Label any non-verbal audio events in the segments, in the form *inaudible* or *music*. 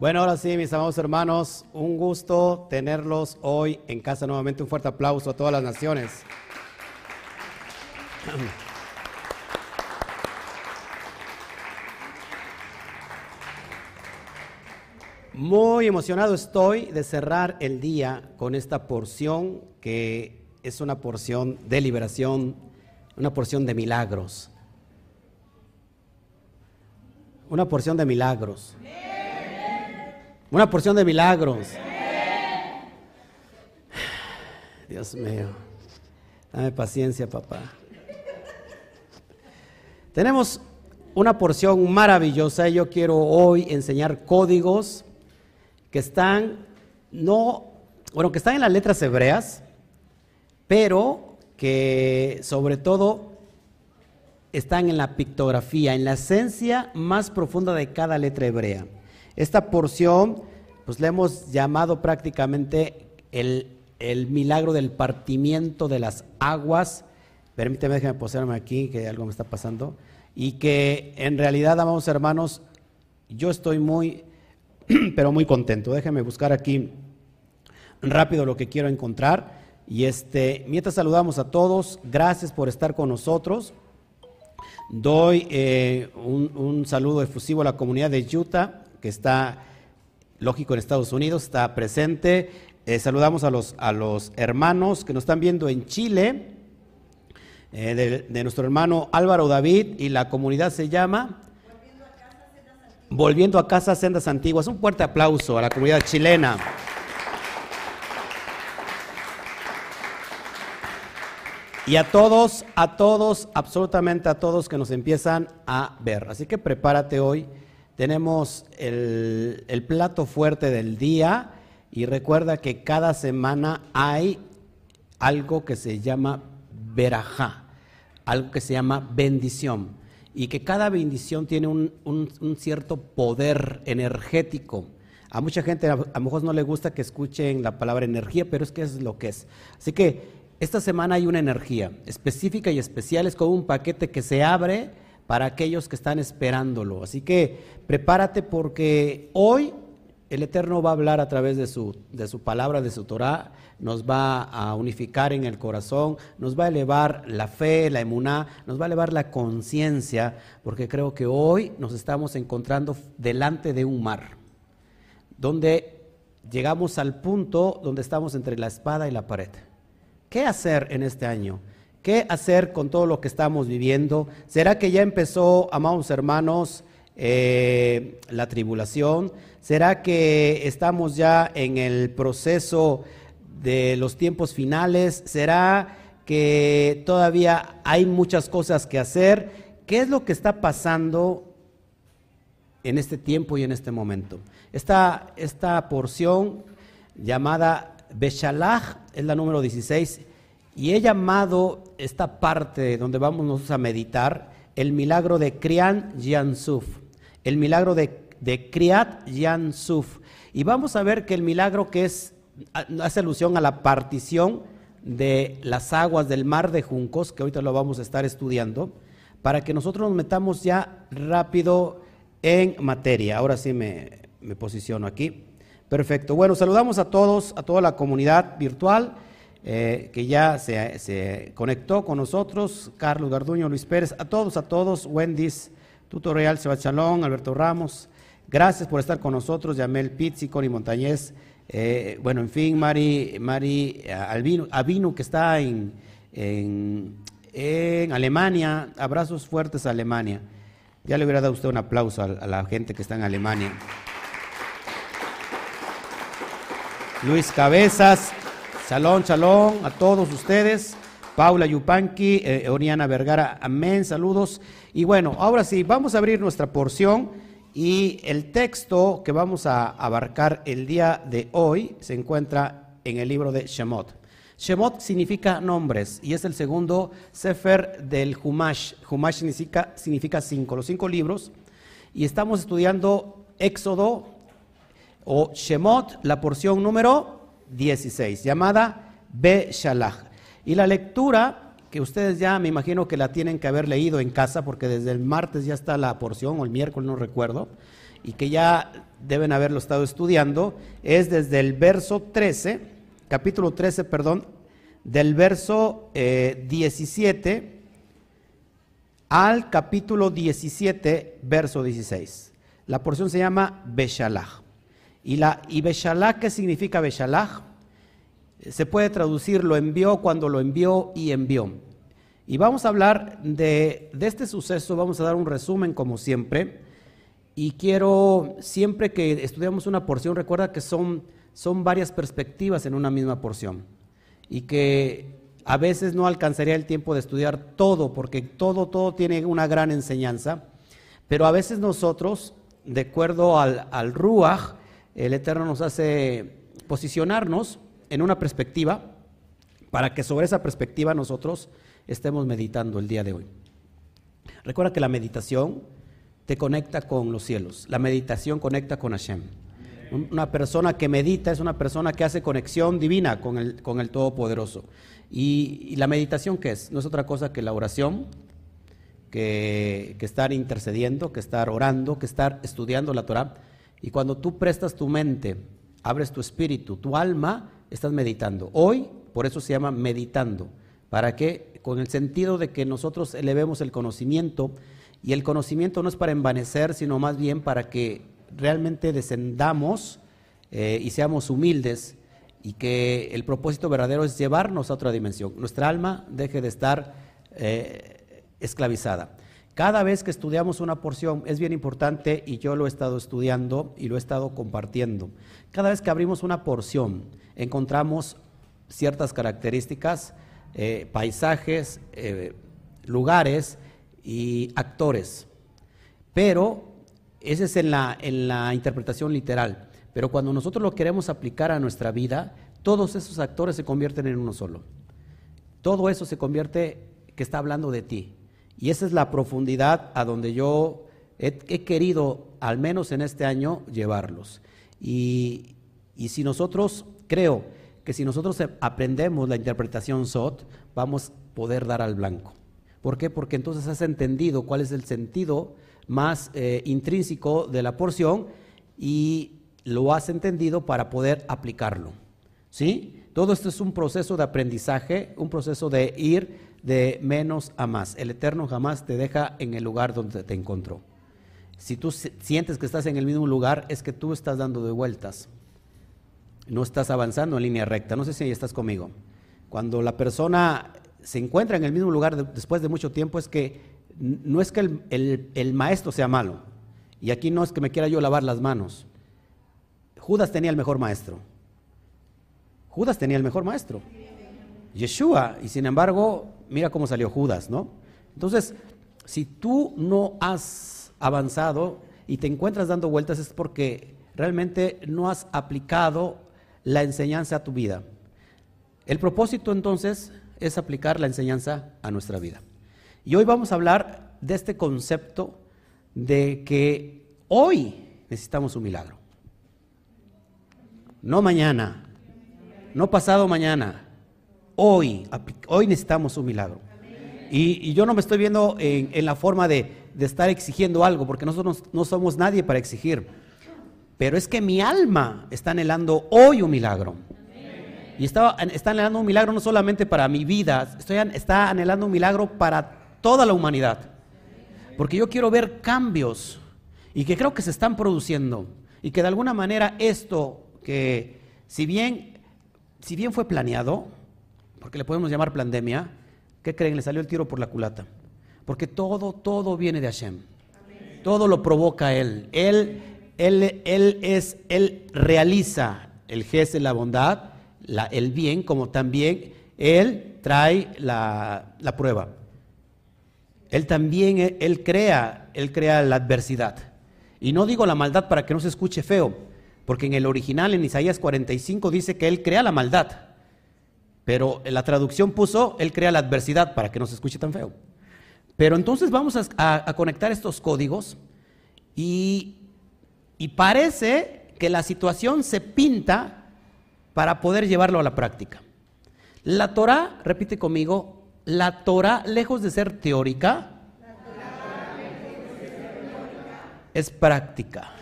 Bueno, ahora sí, mis amados hermanos, un gusto tenerlos hoy en casa nuevamente. Un fuerte aplauso a todas las naciones. Muy emocionado estoy de cerrar el día con esta porción que es una porción de liberación, una porción de milagros. Una porción de milagros. Una porción de milagros. Dios mío. Dame paciencia, papá. Tenemos una porción maravillosa y yo quiero hoy enseñar códigos que están, no, bueno, que están en las letras hebreas, pero que sobre todo están en la pictografía, en la esencia más profunda de cada letra hebrea. Esta porción, pues le hemos llamado prácticamente el, el milagro del partimiento de las aguas. Permíteme, déjame posarme aquí, que algo me está pasando. Y que en realidad, amados hermanos, yo estoy muy *clears throat* pero muy contento. Déjenme buscar aquí rápido lo que quiero encontrar. Y este, mientras saludamos a todos, gracias por estar con nosotros. Doy eh, un, saludo efusivo a la comunidad de Utah, que está, lógico, en Estados Unidos, está presente. Eh, saludamos a los, a los hermanos que nos están viendo en Chile, eh, de, de nuestro hermano Álvaro David, y la comunidad se llama Volviendo a casa, sendas antiguas. Un fuerte aplauso a la comunidad chilena. Y a todos, a todos, absolutamente a todos que nos empiezan a ver. Así que prepárate hoy. Tenemos el, plato fuerte del día y recuerda que cada semana hay algo que se llama verajá, algo que se llama bendición y que cada bendición tiene un, cierto poder energético. A mucha gente a, lo mejor no le gusta que escuchen la palabra energía, pero es que es lo que es. Así que esta semana hay una energía específica y especial, es como un paquete que se abre para aquellos que están esperándolo. Así que prepárate porque hoy el Eterno va a hablar a través de su, de su palabra, de su Torah, nos va a unificar en el corazón, nos va a elevar la fe, la emuná, nos va a elevar la conciencia, porque creo que hoy nos estamos encontrando delante de un mar, donde llegamos al punto donde estamos entre la espada y la pared. ¿Qué hacer en este año? ¿Qué hacer con todo lo que estamos viviendo? ¿Será que ya empezó, amados hermanos, eh, la tribulación? ¿Será que estamos ya en el proceso de los tiempos finales? ¿Será que todavía hay muchas cosas que hacer? ¿Qué es lo que está pasando en este tiempo y en este momento? Esta, esta porción llamada Beshalach es la número 16 y he llamado esta parte donde vamos a meditar el milagro de Krian Yansuf, el milagro de, de Kriat Yansuf. Y vamos a ver que el milagro que es hace alusión a la partición de las aguas del mar de Juncos, que ahorita lo vamos a estar estudiando, para que nosotros nos metamos ya rápido en materia. Ahora sí me, posiciono aquí. Perfecto. Bueno, saludamos a todos, a toda la comunidad virtual eh, que ya se, conectó con nosotros, Carlos Garduño, Luis Pérez, a todos, a todos, Wendy's, Tutorial, Sebastián Alberto Ramos. Gracias por estar con nosotros, Yamel Pizzi, Connie Montañez. Eh, bueno, en fin, Mari, Mari Albino, que está en, en, Alemania, abrazos fuertes a Alemania. Ya le hubiera dado usted un aplauso a, la gente que está en Alemania. Luis Cabezas, Salón, Salón, a todos ustedes. Paula Yupanqui, eh, Oriana Vergara, amén, saludos. Y bueno, ahora sí, vamos a abrir nuestra porción y el texto que vamos a abarcar el día de hoy se encuentra en el libro de Shemot. Shemot significa nombres y es el segundo Sefer del Humash. Humash significa, significa cinco, los cinco libros. Y estamos estudiando Éxodo o Shemot, la porción número 16, llamada Be. Y la lectura que ustedes ya me imagino que la tienen que haber leído en casa porque desde el martes ya está la porción o el miércoles no recuerdo. y que ya deben haberlo estado estudiando, es desde el verso 13, capítulo 13, perdón, del verso 17 eh, al capítulo 17, verso 16. La porción se llama Beshalach. Y, la, y Beshalach, ¿qué significa Beshalach? Se puede traducir lo envió cuando lo envió y envió. Y vamos a hablar de, de este suceso, vamos a dar un resumen como siempre y quiero, siempre que estudiamos una porción, recuerda que son, son varias perspectivas en una misma porción. Y que a veces no alcanzaría el tiempo de estudiar todo, porque todo, todo tiene una gran enseñanza. Pero a veces nosotros, de acuerdo al, al Ruach, el Eterno nos hace posicionarnos en una perspectiva para que sobre esa perspectiva nosotros estemos meditando el día de hoy. Recuerda que la meditación te conecta con los cielos. La meditación conecta con Hashem. Una persona que medita es una persona que hace conexión divina con el, con el Todopoderoso. Y, la meditación, ¿qué es? No es otra cosa que la oración, que, que, estar intercediendo, que estar orando, que estar estudiando la Torah. Y cuando tú prestas tu mente, abres tu espíritu, tu alma, estás meditando. Hoy, por eso se llama meditando. ¿Para qué? Con el sentido de que nosotros elevemos el conocimiento y el conocimiento no es para envanecer, sino más bien para que realmente descendamos eh, y seamos humildes y que el propósito verdadero es llevarnos a otra dimensión. Nuestra alma deje de estar eh, esclavizada. Cada vez que estudiamos una porción es bien importante y yo lo he estado estudiando y lo he estado compartiendo. Cada vez que abrimos una porción encontramos ciertas características, eh, paisajes, lugares, y actores. Pero ese es en la, en la interpretación literal. Pero cuando nosotros lo queremos aplicar a nuestra vida, todos esos actores se convierten en uno solo. Todo eso se convierte que está hablando de ti. Y esa es la profundidad a donde yo he, querido, al menos en este año, llevarlos. Y, y, si nosotros, creo que si nosotros aprendemos la interpretación SOT, vamos a poder dar al blanco. ¿Por qué? Porque entonces has entendido cuál es el sentido más eh, intrínseco de la porción y lo has entendido para poder aplicarlo. ¿Sí? Todo esto es un proceso de aprendizaje, un proceso de ir de menos a más. El Eterno jamás te deja en el lugar donde te encontró. Si tú sientes que estás en el mismo lugar, es que tú estás dando de vueltas. No estás avanzando en línea recta. No sé si ahí estás conmigo. Cuando la persona se encuentra en el mismo lugar después de mucho tiempo es que no es que el, maestro sea malo, y aquí no es que me quiera yo lavar las manos. Judas tenía el mejor maestro. Judas tenía el mejor maestro. Yeshua, y sin embargo, mira cómo salió Judas, ¿no? Entonces, si tú no has avanzado y te encuentras dando vueltas es porque realmente no has aplicado la enseñanza a tu vida. El propósito entonces es aplicar la enseñanza a nuestra vida. Y hoy vamos a hablar de este concepto de que hoy necesitamos un milagro. No mañana, no pasado mañana, hoy, hoy necesitamos un milagro. Y, yo no me estoy viendo en, la forma de, estar exigiendo algo, porque nosotros no somos nadie para exigir. Pero es que mi alma está anhelando hoy un milagro. Y está, anhelando un milagro no solamente para mi vida, está anhelando un milagro para toda la humanidad. Porque yo quiero ver cambios y que creo que se están produciendo. Y que de alguna manera esto, que si bien, si bien fue planeado, porque le podemos llamar pandemia, ¿qué creen? Le salió el tiro por la culata. Porque todo, todo viene de Hashem. Todo lo provoca Él. Él, él, él es, Él realiza el gesto de la bondad el bien, como también Él trae la, prueba. Él también, Él crea, Él crea la adversidad. Y no digo la maldad para que no se escuche feo, porque en el original, en Isaías 45, dice que Él crea la maldad. Pero la traducción puso, Él crea la adversidad para que no se escuche tan feo. Pero entonces vamos a, conectar estos códigos y, y parece que la situación se pinta para poder llevarlo a la práctica. La Torah, repite conmigo, la Torah, lejos de ser teórica, es práctica.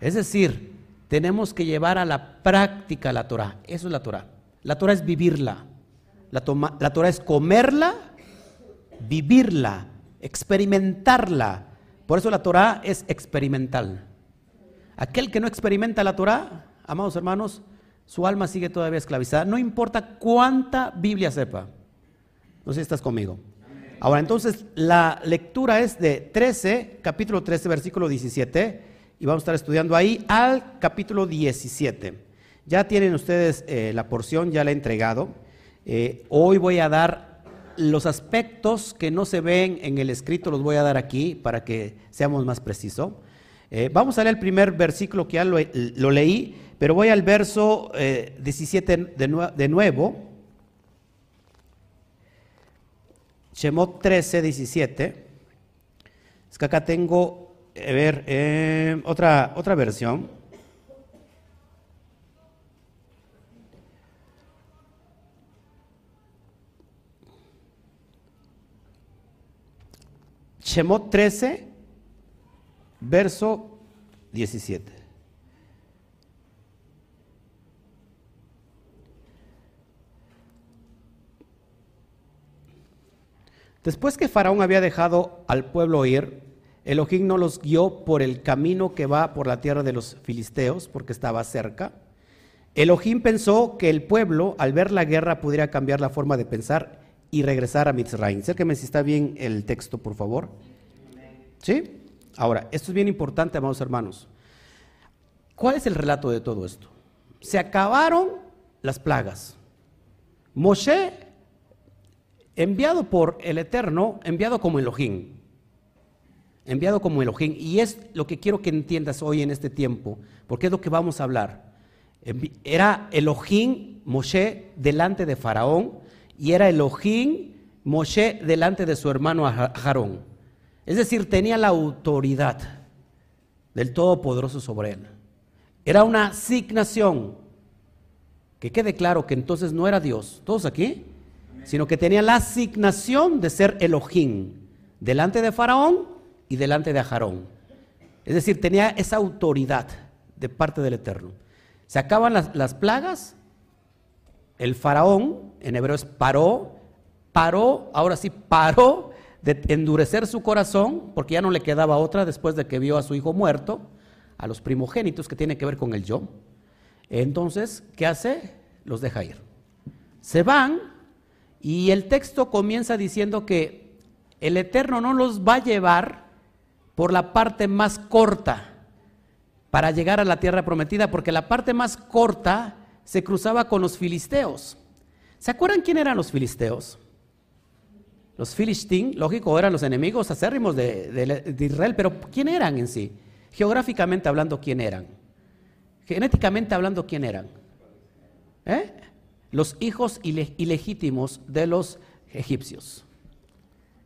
Es decir, tenemos que llevar a la práctica la Torah. Eso es la Torah. La Torah es vivirla. La, la Torah es comerla, vivirla, experimentarla. Por eso la Torah es experimental. Aquel que no experimenta la Torah, amados hermanos, su alma sigue todavía esclavizada. No importa cuánta Biblia sepa. No sé si estás conmigo. Ahora, entonces, la lectura es de 13, capítulo 13, versículo 17, y vamos a estar estudiando ahí al capítulo 17. Ya tienen ustedes eh, la porción, ya la he entregado. Eh, hoy voy a dar los aspectos que no se ven en el escrito, los voy a dar aquí para que seamos más precisos. Eh, vamos a leer el primer versículo que ya lo, leí, pero voy al verso 17 de, nuevo. Shemot 13, 17. Es que acá tengo, a ver, otra, otra versión. Shemot 13, verso 17. Después que Faraón había dejado al pueblo ir, Elohim no los guió por el camino que va por la tierra de los filisteos, porque estaba cerca. Elohim pensó que el pueblo, al ver la guerra, pudiera cambiar la forma de pensar y regresar a Mitzrayim. Cérqueme si está bien el texto, por favor. ¿Sí? Ahora, esto es bien importante, amados hermanos. ¿Cuál es el relato de todo esto? Se acabaron las plagas. Moshe enviado por el Eterno, enviado como Elohim. Enviado como Elohim. Y es lo que quiero que entiendas hoy en este tiempo, porque es lo que vamos a hablar. Era Elohim Moshe delante de Faraón y era Elohim Moshe delante de su hermano Aarón. Es decir, tenía la autoridad del Todopoderoso sobre él. Era una asignación. Que quede claro que entonces no era Dios. ¿Todos aquí? sino que tenía la asignación de ser Elohim delante de Faraón y delante de Ajarón. Es decir, tenía esa autoridad de parte del Eterno. Se acaban las, plagas, el Faraón, en hebreo es paró, paró, ahora sí paró de endurecer su corazón, porque ya no le quedaba otra después de que vio a su hijo muerto, a los primogénitos que tiene que ver con el yo. Entonces, ¿qué hace? Los deja ir. Se van y el texto comienza diciendo que el Eterno no los va a llevar por la parte más corta para llegar a la tierra prometida, porque la parte más corta se cruzaba con los filisteos. ¿Se acuerdan quién eran los filisteos? Los filistín, lógico, eran los enemigos acérrimos de, Israel, pero ¿quién eran en sí? Geográficamente hablando, ¿quién eran? Genéticamente hablando, ¿quién eran? ¿Eh? los hijos ilegítimos de los egipcios.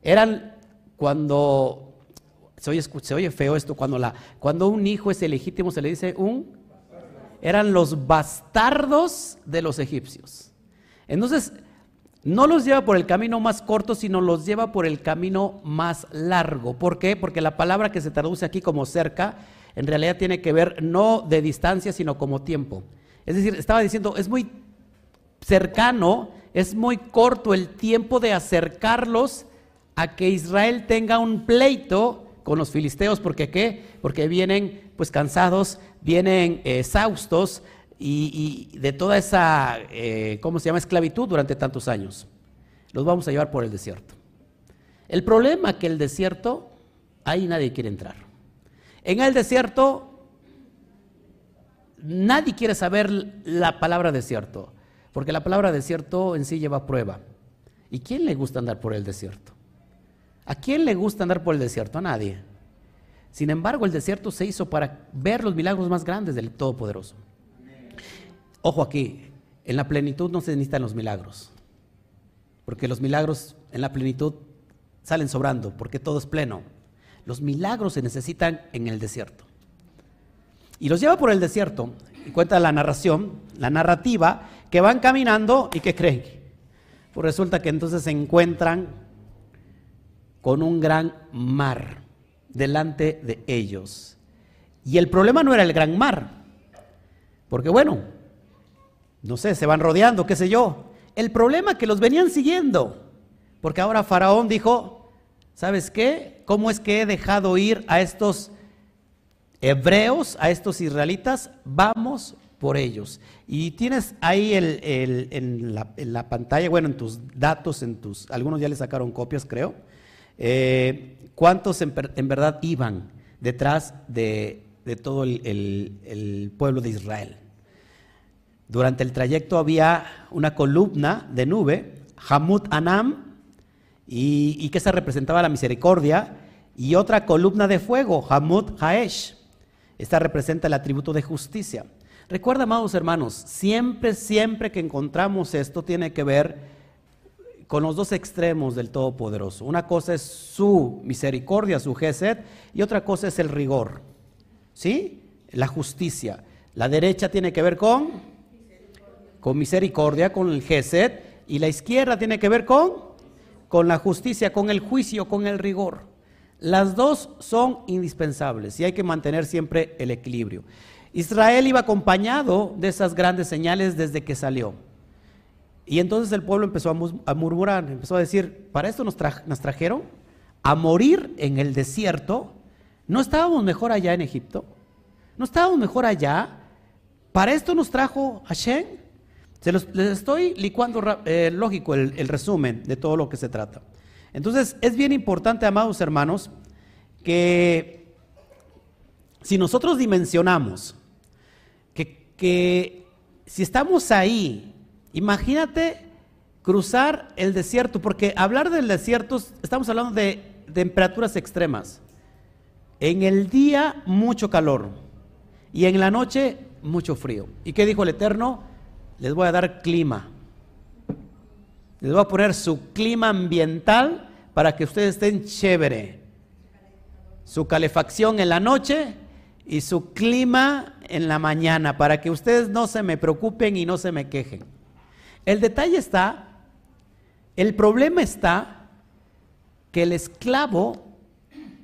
Eran cuando, se oye, feo esto, cuando, la, cuando un hijo es ilegítimo se le dice un, eran los bastardos de los egipcios. Entonces, no los lleva por el camino más corto, sino los lleva por el camino más largo. ¿Por qué? Porque la palabra que se traduce aquí como cerca, en realidad tiene que ver no de distancia, sino como tiempo. Es decir, estaba diciendo, es muy cercano, es muy corto el tiempo de acercarlos a que Israel tenga un pleito con los filisteos, porque qué? Porque vienen pues cansados, vienen exhaustos y, de toda esa, eh, ¿cómo se llama?, esclavitud durante tantos años. Los vamos a llevar por el desierto. El problema es que el desierto, ahí nadie quiere entrar. En el desierto, nadie quiere saber la palabra desierto. Porque la palabra desierto en sí lleva prueba. ¿Y quién le gusta andar por el desierto? ¿A quién le gusta andar por el desierto? A nadie. Sin embargo, el desierto se hizo para ver los milagros más grandes del Todopoderoso. Ojo aquí, en la plenitud no se necesitan los milagros. Porque los milagros en la plenitud salen sobrando, porque todo es pleno. Los milagros se necesitan en el desierto. Y los lleva por el desierto, y cuenta la narración, la narrativa, que van caminando y que creen. Pues resulta que entonces se encuentran con un gran mar delante de ellos. Y el problema no era el gran mar, porque bueno, no sé, se van rodeando, qué sé yo. El problema que los venían siguiendo, porque ahora Faraón dijo, ¿sabes qué? ¿Cómo es que he dejado ir a estos hebreos, a estos israelitas? Vamos por ellos. Y tienes ahí el, en, la, pantalla, bueno, en tus datos, en tus, algunos ya le sacaron copias, creo, eh, cuántos en, verdad iban detrás de, todo el, pueblo de Israel. Durante el trayecto había una columna de nube, Hamut Anam, y, que se representaba la misericordia, y otra columna de fuego, Hamut Haesh. Esta representa el atributo de justicia. Recuerda, amados hermanos, siempre, siempre que encontramos esto tiene que ver con los dos extremos del Todopoderoso. Una cosa es su misericordia, su gesed, y otra cosa es el rigor. ¿Sí? La justicia. La derecha tiene que ver con con misericordia, con el gesed, y la izquierda tiene que ver con con la justicia, con el juicio, con el rigor. Las dos son indispensables y hay que mantener siempre el equilibrio. Israel iba acompañado de esas grandes señales desde que salió. Y entonces el pueblo empezó a murmurar, empezó a decir, ¿para esto nos, trajeron? ¿A morir en el desierto? ¿No estábamos mejor allá en Egipto? ¿No estábamos mejor allá? ¿Para esto nos trajo Hashem? Se les estoy licuando eh, lógico el resumen de todo lo que se trata. Entonces es bien importante, amados hermanos, que si nosotros dimensionamos que si estamos ahí, imagínate cruzar el desierto, porque hablar del desierto, estamos hablando de, temperaturas extremas. En el día mucho calor y en la noche mucho frío. ¿Y qué dijo el Eterno? Les voy a dar clima. Les voy a poner su clima ambiental para que ustedes estén chévere. Su calefacción en la noche y su clima en la mañana para que ustedes no se me preocupen y no se me quejen. El detalle está, el problema está que el esclavo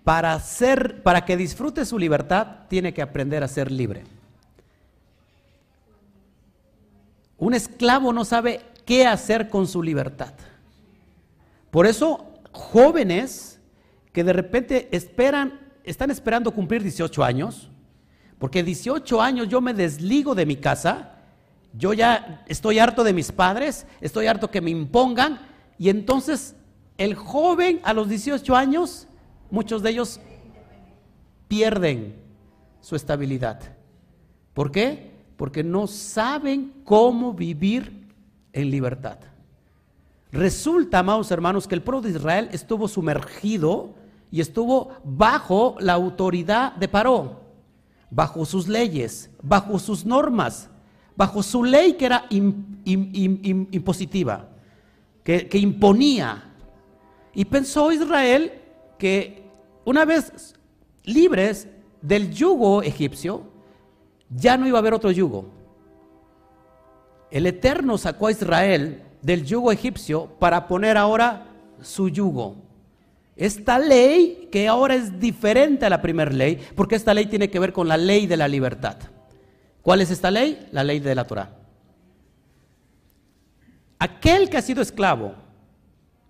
para ser para que disfrute su libertad tiene que aprender a ser libre. Un esclavo no sabe qué hacer con su libertad. Por eso jóvenes que de repente esperan están esperando cumplir 18 años, porque 18 años yo me desligo de mi casa, yo ya estoy harto de mis padres, estoy harto que me impongan, y entonces el joven a los 18 años, muchos de ellos pierden su estabilidad. ¿Por qué? Porque no saben cómo vivir en libertad. Resulta, amados hermanos, que el pueblo de Israel estuvo sumergido y estuvo bajo la autoridad de Paró, bajo sus leyes, bajo sus normas, bajo su ley que era impositiva, que, que imponía. Y pensó Israel que una vez libres del yugo egipcio, ya no iba a haber otro yugo. El Eterno sacó a Israel del yugo egipcio para poner ahora su yugo. Esta ley, que ahora es diferente a la primera ley, porque esta ley tiene que ver con la ley de la libertad. ¿Cuál es esta ley? La ley de la Torah. Aquel que ha sido esclavo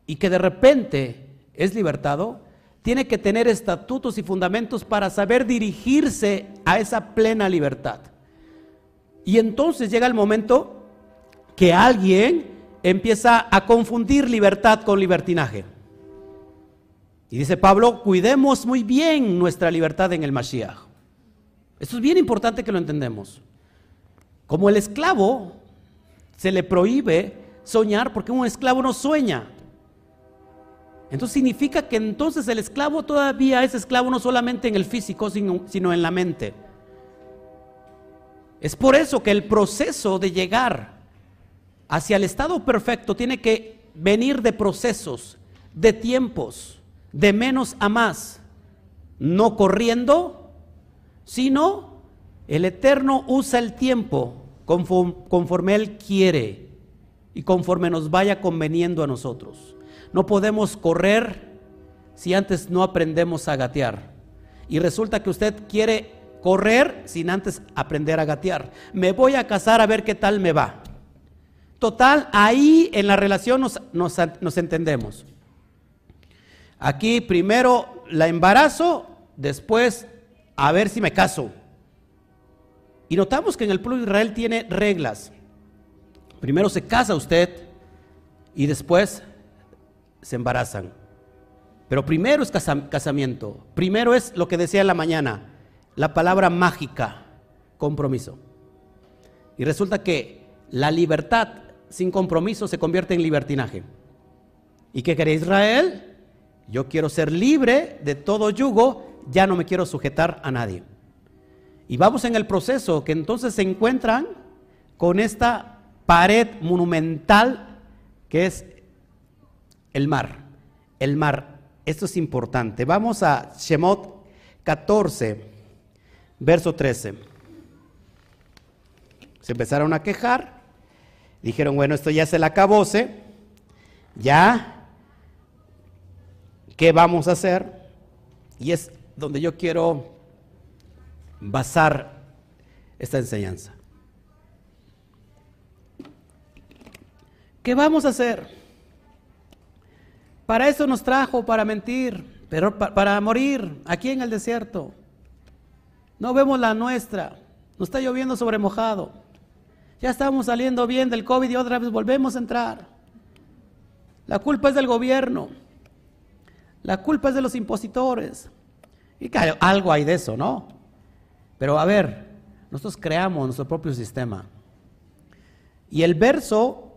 y que de repente es libertado, tiene que tener estatutos y fundamentos para saber dirigirse a esa plena libertad. Y entonces llega el momento que alguien empieza a confundir libertad con libertinaje. Y dice Pablo, cuidemos muy bien nuestra libertad en el Mashiach. Esto es bien importante que lo entendemos. Como el esclavo se le prohíbe soñar porque un esclavo no sueña. Entonces significa que entonces el esclavo todavía es esclavo no solamente en el físico, sino, sino en la mente. Es por eso que el proceso de llegar hacia el estado perfecto tiene que venir de procesos, de tiempos de menos a más, no corriendo, sino el Eterno usa el tiempo conforme, Él quiere y conforme nos vaya conveniendo a nosotros. No podemos correr si antes no aprendemos a gatear. Y resulta que usted quiere correr sin antes aprender a gatear. Me voy a casar a ver qué tal me va. Total, ahí en la relación nos, nos entendemos. Aquí primero la embarazo, después a ver si me caso. Y notamos que en el pueblo de Israel tiene reglas. Primero se casa usted y después se embarazan. Pero primero es casamiento. Primero es lo que decía en la mañana, la palabra mágica, compromiso. Y resulta que la libertad sin compromiso se convierte en libertinaje. ¿Y qué quiere Israel? Yo quiero ser libre de todo yugo, ya no me quiero sujetar a nadie. Y vamos en el proceso que entonces se encuentran con esta pared monumental que es el mar. El mar. Esto es importante. Vamos a Shemot 14, verso 13. Se empezaron a quejar. Dijeron, bueno, esto ya se la acabóse. Ya. ¿Qué vamos a hacer? Y es donde yo quiero basar esta enseñanza. ¿Qué vamos a hacer? Para eso nos trajo, para mentir, pero para morir aquí en el desierto. No vemos la nuestra. Nos está lloviendo sobre mojado. Ya estamos saliendo bien del COVID y otra vez volvemos a entrar. La culpa es del gobierno. La culpa es de los impositores. Y algo hay de eso, ¿no? Pero a ver, nosotros creamos nuestro propio sistema. Y el verso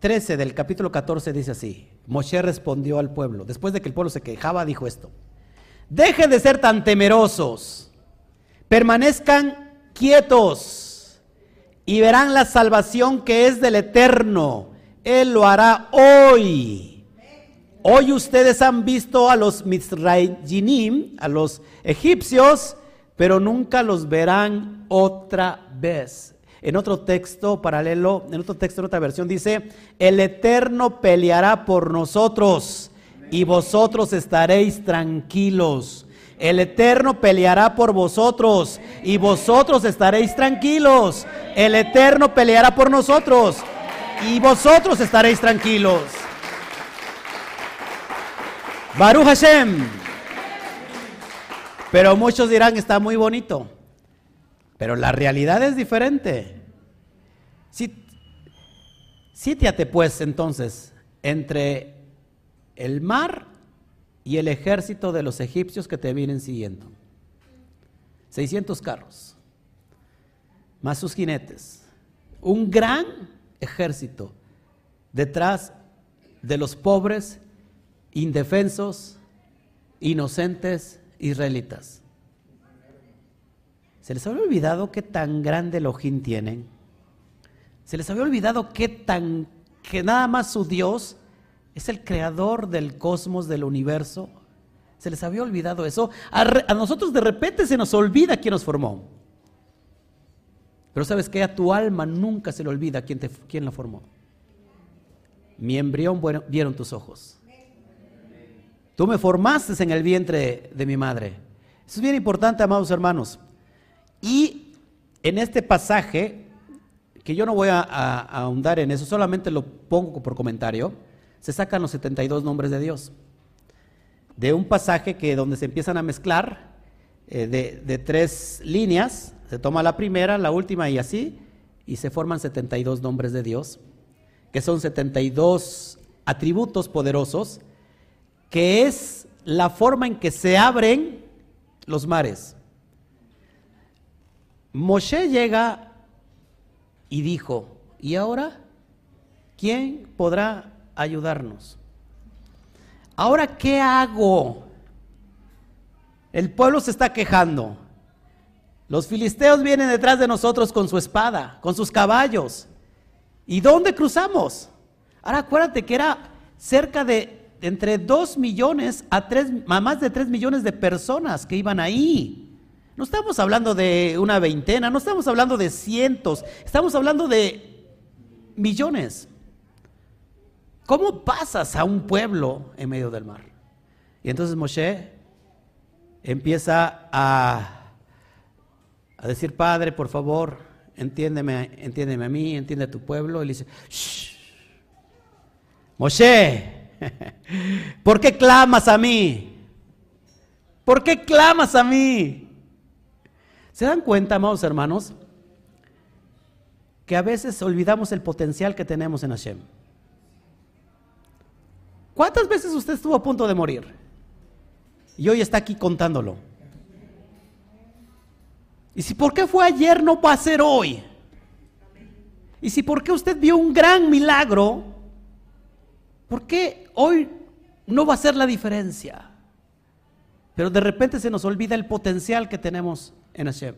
13 del capítulo 14 dice así. Moshe respondió al pueblo. Después de que el pueblo se quejaba, dijo esto. Dejen de ser tan temerosos. Permanezcan quietos y verán la salvación que es del Eterno. Él lo hará hoy. Hoy ustedes han visto a los Mizrayinim, a los egipcios, pero nunca los verán otra vez. En otro texto paralelo, en otro texto, en otra versión, dice, el Eterno peleará por nosotros y vosotros estaréis tranquilos. El Eterno peleará por vosotros y vosotros estaréis tranquilos. El Eterno peleará por nosotros y vosotros estaréis tranquilos. Baruch Hashem. Pero muchos dirán, está muy bonito. Pero la realidad es diferente. Sítiate pues entonces entre el mar y el ejército de los egipcios que te vienen siguiendo. 600 carros, más sus jinetes. Un gran ejército detrás de los pobres, indefensos, inocentes israelitas. ¿Se les había olvidado qué tan grande ojín tienen? ¿Se les había olvidado qué tan que nada más su Dios es el creador del cosmos, del universo? ¿Se les había olvidado eso? A, nosotros de repente se nos olvida quién nos formó. Pero sabes que a tu alma nunca se le olvida quién, te, quién la formó. Mi embrión vieron tus ojos. Tú me formaste en el vientre de mi madre. Eso es bien importante, amados hermanos. Y en este pasaje, que yo no voy a, ahondar en eso, solamente lo pongo por comentario, se sacan los 72 nombres de Dios. De un pasaje que donde se empiezan a mezclar eh, de, de tres líneas, se toma la primera, la última y así, y se forman 72 nombres de Dios, que son 72 atributos poderosos, que es la forma en que se abren los mares. Moshe llega y dijo, ¿y ahora quién podrá ayudarnos? ¿Ahora qué hago? El pueblo se está quejando. Los filisteos vienen detrás de nosotros con su espada, con sus caballos. ¿Y dónde cruzamos? Ahora acuérdate que era cerca de entre 2 millones a, a más de 3 millones de personas que iban ahí. No estamos hablando de una veintena, no estamos hablando de cientos, estamos hablando de millones. ¿Cómo pasas a un pueblo en medio del mar? Y entonces Moshe empieza a, a decir, Padre, por favor, entiéndeme, entiéndeme a mí, entiende a tu pueblo. Y le dice, Shh, Moshe, *laughs* ¿por qué clamas a mí? ¿Por qué clamas a mí? ¿Se dan cuenta, amados hermanos, que a veces olvidamos el potencial que tenemos en Hashem? ¿Cuántas veces usted estuvo a punto de morir? Y hoy está aquí contándolo. Y si por qué fue ayer no va a ser hoy. Y si por qué usted vio un gran milagro, ¿por qué hoy no va a ser la diferencia? Pero de repente se nos olvida el potencial que tenemos en Hashem.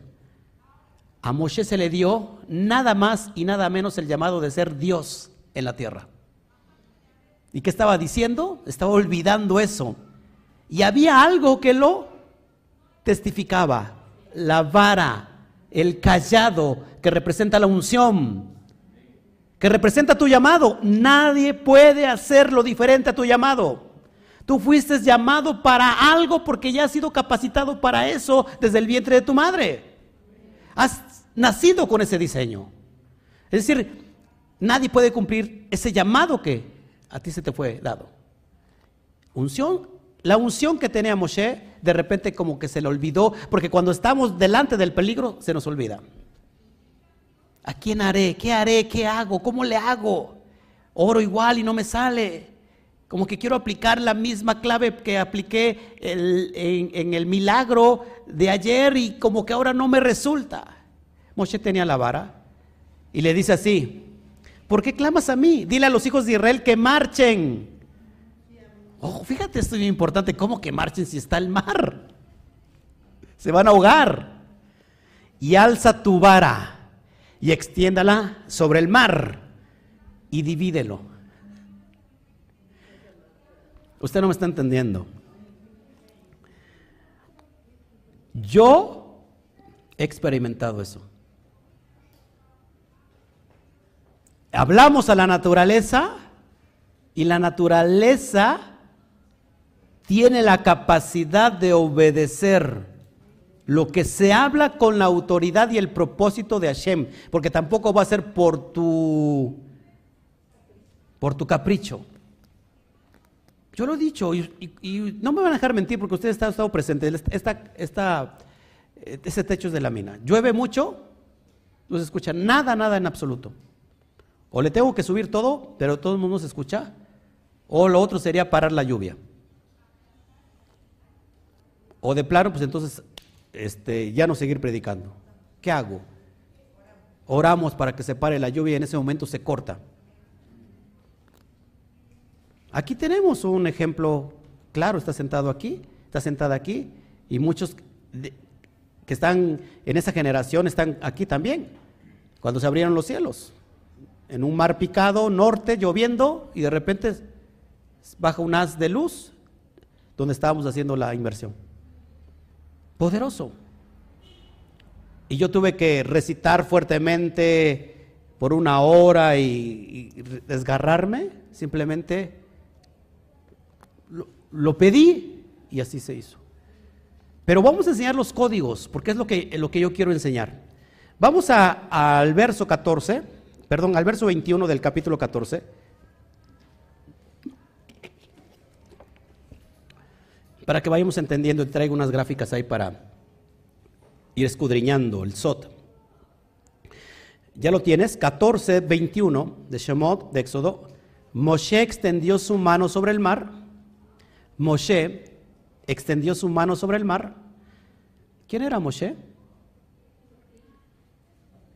A Moshe se le dio nada más y nada menos el llamado de ser Dios en la tierra. ¿Y qué estaba diciendo? Estaba olvidando eso. Y había algo que lo testificaba, la vara, el callado que representa la unción, que representa tu llamado. Nadie puede hacerlo diferente a tu llamado. Tú fuiste llamado para algo porque ya has sido capacitado para eso desde el vientre de tu madre. Has nacido con ese diseño. Es decir, nadie puede cumplir ese llamado que a ti se te fue dado. Unción, la unción que tenía Moshe, de repente como que se le olvidó, porque cuando estamos delante del peligro se nos olvida. ¿A quién haré? ¿Qué haré? ¿Qué hago? ¿Cómo le hago? Oro igual y no me sale. Como que quiero aplicar la misma clave que apliqué en, el milagro de ayer y como que ahora no me resulta. Moshe tenía la vara y le dice así, ¿por qué clamas a mí? Dile a los hijos de Israel que marchen. Ojo, fíjate, esto es muy importante, ¿cómo que marchen si está el mar? Se van a ahogar. Y alza tu vara y extiéndala sobre el mar y divídelo. Usted no me está entendiendo. Yo he experimentado eso. Hablamos a la naturaleza y la naturaleza tiene la capacidad de obedecer lo que se habla con la autoridad y el propósito de Hashem, porque tampoco va a ser por tu por tu capricho. Yo lo he dicho y, no me van a dejar mentir porque ustedes han estado presentes. Esta, ese techo es de la mina. Llueve mucho, no se escucha nada, nada en absoluto. O le tengo que subir todo, pero todo el mundo se escucha. O lo otro sería parar la lluvia. O de plano, pues entonces este, ya no seguir predicando. ¿Qué hago? Oramos para que se pare la lluvia y en ese momento se corta. Aquí tenemos un ejemplo claro, está sentado aquí, está sentada aquí, y muchos que están en esa generación están aquí también, cuando se abrieron los cielos en un mar picado, norte, lloviendo, y de repente baja un haz de luz donde estábamos haciendo la inversión. Poderoso. Y yo tuve que recitar fuertemente por una hora y, desgarrarme, simplemente lo, pedí y así se hizo. Pero vamos a enseñar los códigos, porque es lo que, lo que yo quiero enseñar. Vamos al verso 14 perdón, al verso 21 del capítulo 14. Para que vayamos entendiendo, traigo unas gráficas ahí para ir escudriñando el SOT. Ya lo tienes, 14, 21 de Shemot, de Éxodo. Moshe extendió su mano sobre el mar. Moshe extendió su mano sobre el mar. ¿Quién era Moshe?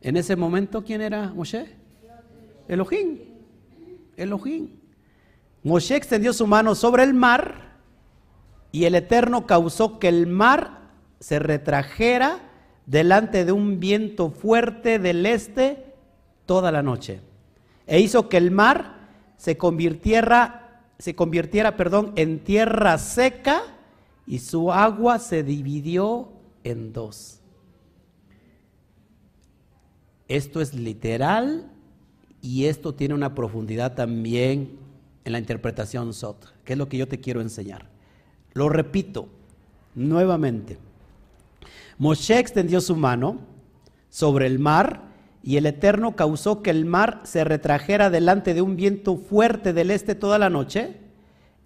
En ese momento, ¿quién era Moshe? Elohim. Elohim. Moshe extendió su mano sobre el mar y el Eterno causó que el mar se retrajera delante de un viento fuerte del este toda la noche. E hizo que el mar se convirtiera, se convirtiera perdón, en tierra seca y su agua se dividió en dos. Esto es literal y esto tiene una profundidad también en la interpretación SOT, que es lo que yo te quiero enseñar. Lo repito nuevamente. Moshe extendió su mano sobre el mar, y el Eterno causó que el mar se retrajera delante de un viento fuerte del este toda la noche,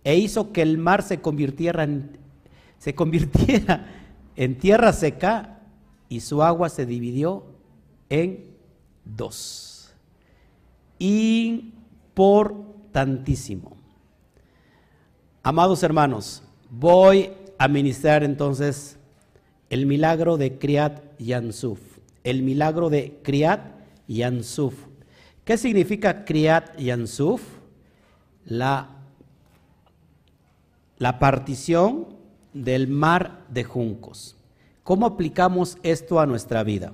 e hizo que el mar se convirtiera en, se convirtiera en tierra seca, y su agua se dividió en dos. Importantísimo. Amados hermanos, voy a ministrar entonces el milagro de Kriat Yansuf. El milagro de Kriat Yansuf. ¿Qué significa Kriat Yansuf? La, la partición del mar de juncos. ¿Cómo aplicamos esto a nuestra vida?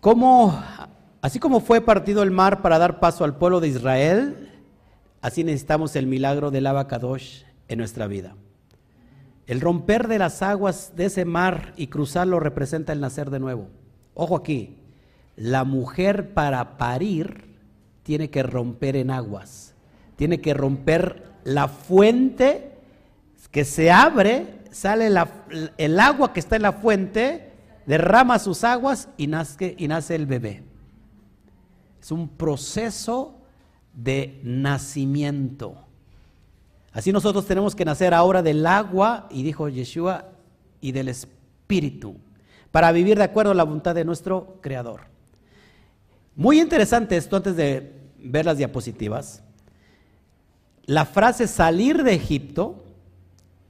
¿Cómo, así como fue partido el mar para dar paso al pueblo de Israel, así necesitamos el milagro del Abacadosh en nuestra vida. El romper de las aguas de ese mar y cruzarlo representa el nacer de nuevo. Ojo aquí, la mujer para parir tiene que romper en aguas, tiene que romper la fuente que se abre, sale el agua que está en la fuente, derrama sus aguas y nace, y nace el bebé. Es un proceso de nacimiento. Así nosotros tenemos que nacer ahora del agua, y dijo Yeshua, y del espíritu, para vivir de acuerdo a la voluntad de nuestro Creador. Muy interesante esto antes de ver las diapositivas. La frase salir de Egipto,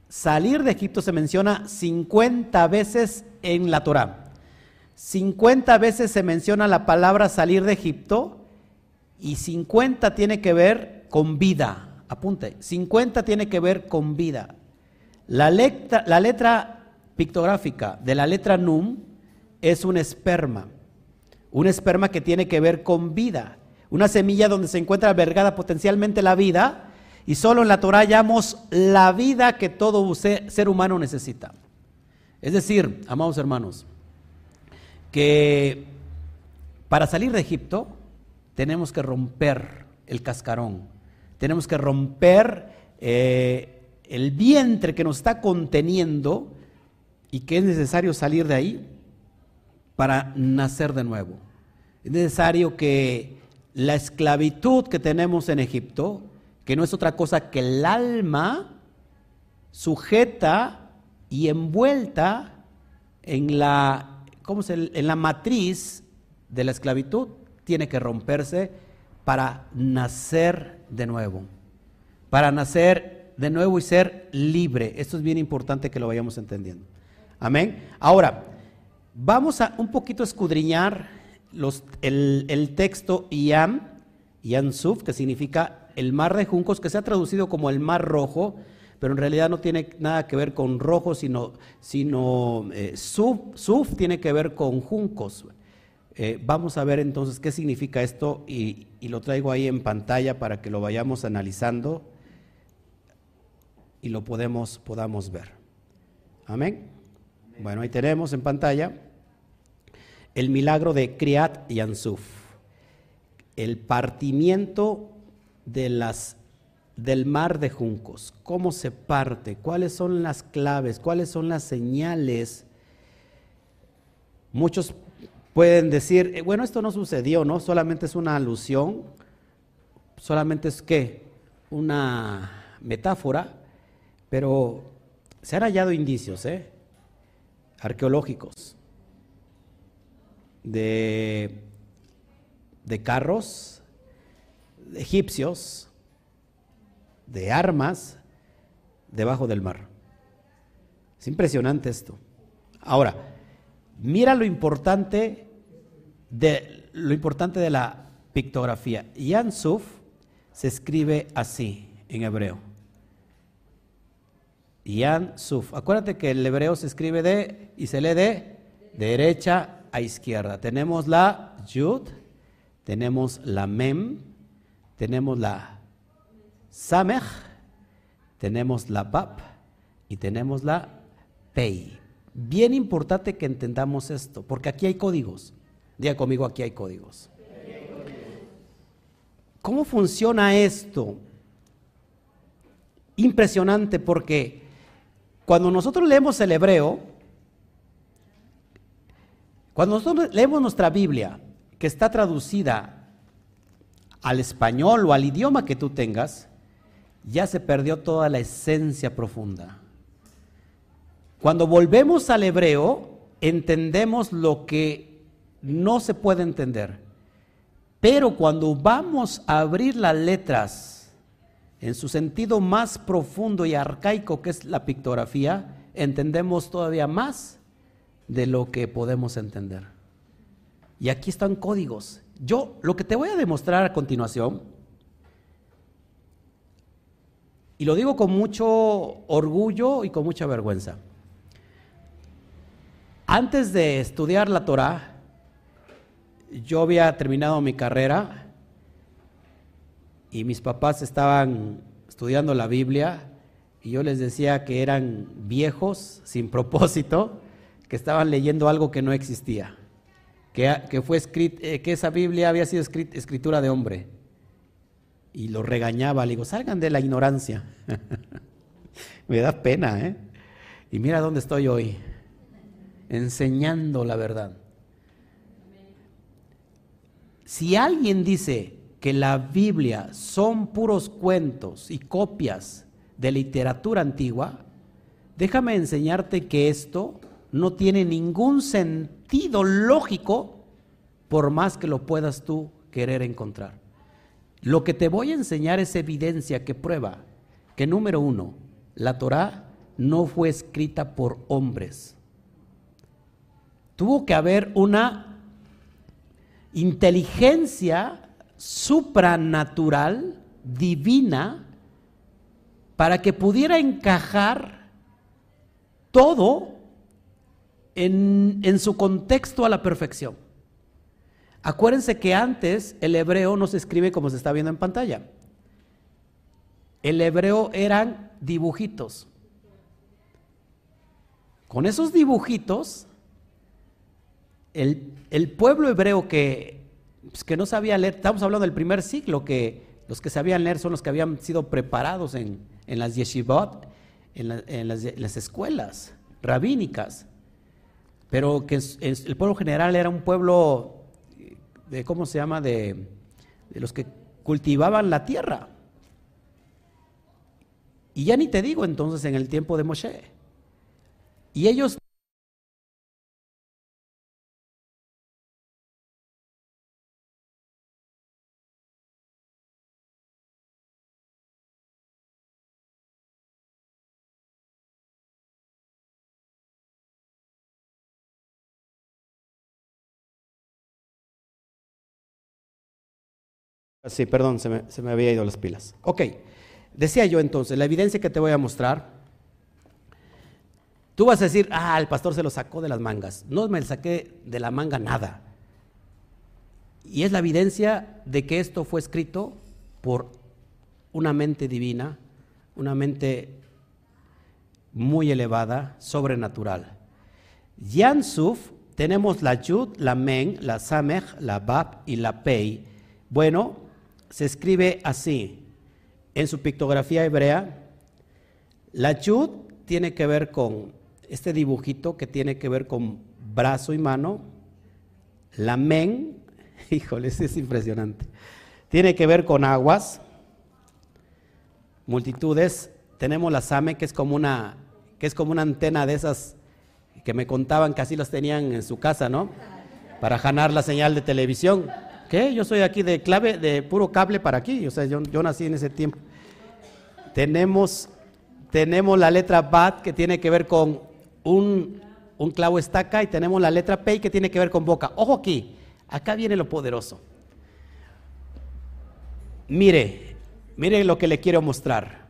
salir de Egipto se menciona 50 veces en la Torah. 50 veces se menciona la palabra salir de Egipto y 50 tiene que ver con vida. Apunte, 50 tiene que ver con vida. La letra, la letra pictográfica de la letra Num es un esperma. Un esperma que tiene que ver con vida. Una semilla donde se encuentra albergada potencialmente la vida. Y solo en la Torah hallamos la vida que todo ser humano necesita. Es decir, amados hermanos, que para salir de Egipto tenemos que romper el cascarón, tenemos que romper eh, el vientre que nos está conteniendo y que es necesario salir de ahí para nacer de nuevo. Es necesario que la esclavitud que tenemos en Egipto, que no es otra cosa que el alma sujeta y envuelta en la, ¿cómo se, en la matriz de la esclavitud, tiene que romperse para nacer de nuevo, para nacer de nuevo y ser libre. Esto es bien importante que lo vayamos entendiendo. Amén. Ahora, vamos a un poquito escudriñar los, el, texto Yam, Yansuf, que significa el mar de juncos, que se ha traducido como el mar rojo, pero en realidad no tiene nada que ver con rojo, sino, sino eh, suf, tiene que ver con juncos. Eh, vamos a ver entonces qué significa esto y, lo traigo ahí en pantalla para que lo vayamos analizando y lo podemos, podamos ver. Amén. Bueno, ahí tenemos en pantalla el milagro de Kriat y Ansuf, el partimiento de las del mar de juncos, cómo se parte, cuáles son las claves, cuáles son las señales. Muchos pueden decir, eh, bueno, esto no sucedió, ¿no? Solamente es una alusión, solamente es que una metáfora, pero se han hallado indicios ¿eh? Arqueológicos de, de carros egipcios de armas debajo del mar. Es impresionante esto. Ahora, mira lo importante de lo importante de la pictografía. Yansuf se escribe así en hebreo. Yansuf. Acuérdate que el hebreo se escribe de y se lee de derecha a izquierda. Tenemos la Yud, tenemos la Mem, tenemos la Samech, tenemos la Bab y tenemos la Pei. Bien importante que entendamos esto, porque aquí hay códigos. Diga conmigo, aquí hay códigos. ¿Cómo funciona esto? Impresionante porque cuando nosotros leemos el hebreo, Cuando nosotros leemos nuestra Biblia, que está traducida al español o al idioma que tú tengas, ya se perdió toda la esencia profunda. Cuando volvemos al hebreo, entendemos lo que no se puede entender. Pero cuando vamos a abrir las letras en su sentido más profundo y arcaico, que es la pictografía, entendemos todavía más de lo que podemos entender. Y aquí están códigos. Yo lo que te voy a demostrar a continuación, y lo digo con mucho orgullo y con mucha vergüenza. Antes de estudiar la Torah, yo había terminado mi carrera y mis papás estaban estudiando la Biblia y yo les decía que eran viejos, sin propósito, que estaban leyendo algo que no existía, que, fue eh, que esa Biblia había sido escritura de hombre. Y lo regañaba, le digo, salgan de la ignorancia. *laughs* Me da pena, ¿eh? Y mira dónde estoy hoy enseñando la verdad. Si alguien dice que la Biblia son puros cuentos y copias de literatura antigua, déjame enseñarte que esto no tiene ningún sentido lógico por más que lo puedas tú querer encontrar. Lo que te voy a enseñar es evidencia que prueba que número uno, la Torah no fue escrita por hombres, tuvo que haber una inteligencia supranatural, divina, para que pudiera encajar todo en, en, su contexto a la perfección. Acuérdense que antes el hebreo no se escribe como se está viendo en pantalla. El hebreo eran dibujitos. Con esos dibujitos el, pueblo hebreo que, pues, que no sabía leer, estamos hablando del primer siglo, que los que sabían leer son los que habían sido preparados en, las yeshivot, en, las, escuelas rabínicas, pero que el pueblo general era un pueblo, de, ¿cómo se llama?, de, de los que cultivaban la tierra. Y ya ni te digo entonces en el tiempo de Moshe. Y ellos Sí, perdón, se me, se me había ido las pilas. Ok, decía yo entonces, la evidencia que te voy a mostrar, tú vas a decir, ah, el pastor se lo sacó de las mangas. No me saqué de la manga nada. Y es la evidencia de que esto fue escrito por una mente divina, una mente muy elevada, sobrenatural. Yansuf, tenemos la Yud, la Men, la Samech, la Bab y la Pei. Bueno, se escribe así. En su pictografía hebrea, la yud tiene que ver con este dibujito que tiene que ver con brazo y mano. La men, *laughs* híjole, es impresionante. Tiene que ver con aguas, multitudes. Tenemos la same, que es como una, que es como una antena de esas que me contaban que así las tenían en su casa, ¿no? Para janar la señal de televisión. ¿Qué? Yo soy aquí de clave, de puro cable para aquí. O sea, yo, nací en ese tiempo. Tenemos, tenemos la letra BAT que tiene que ver con un, un clavo estaca y tenemos la letra P que tiene que ver con boca. Ojo aquí, acá viene lo poderoso. Mire, mire lo que le quiero mostrar.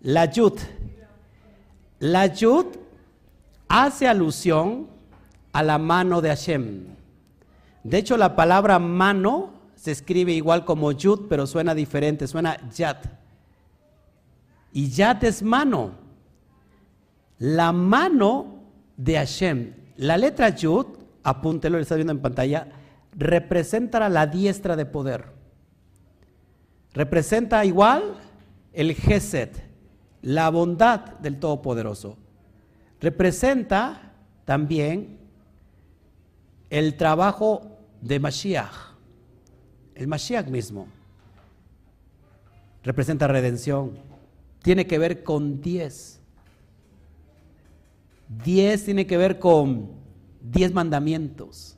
La yud. La yud hace alusión a la mano de Hashem. De hecho, la palabra mano se escribe igual como yud, pero suena diferente, suena yat. Y yat es mano. La mano de Hashem. La letra yud, apúntelo, lo está viendo en pantalla, representa la diestra de poder. Representa igual el Geset, la bondad del Todopoderoso. Representa también el trabajo de Mashiach, el Mashiach mismo, representa redención, tiene que ver con diez. Diez tiene que ver con diez mandamientos.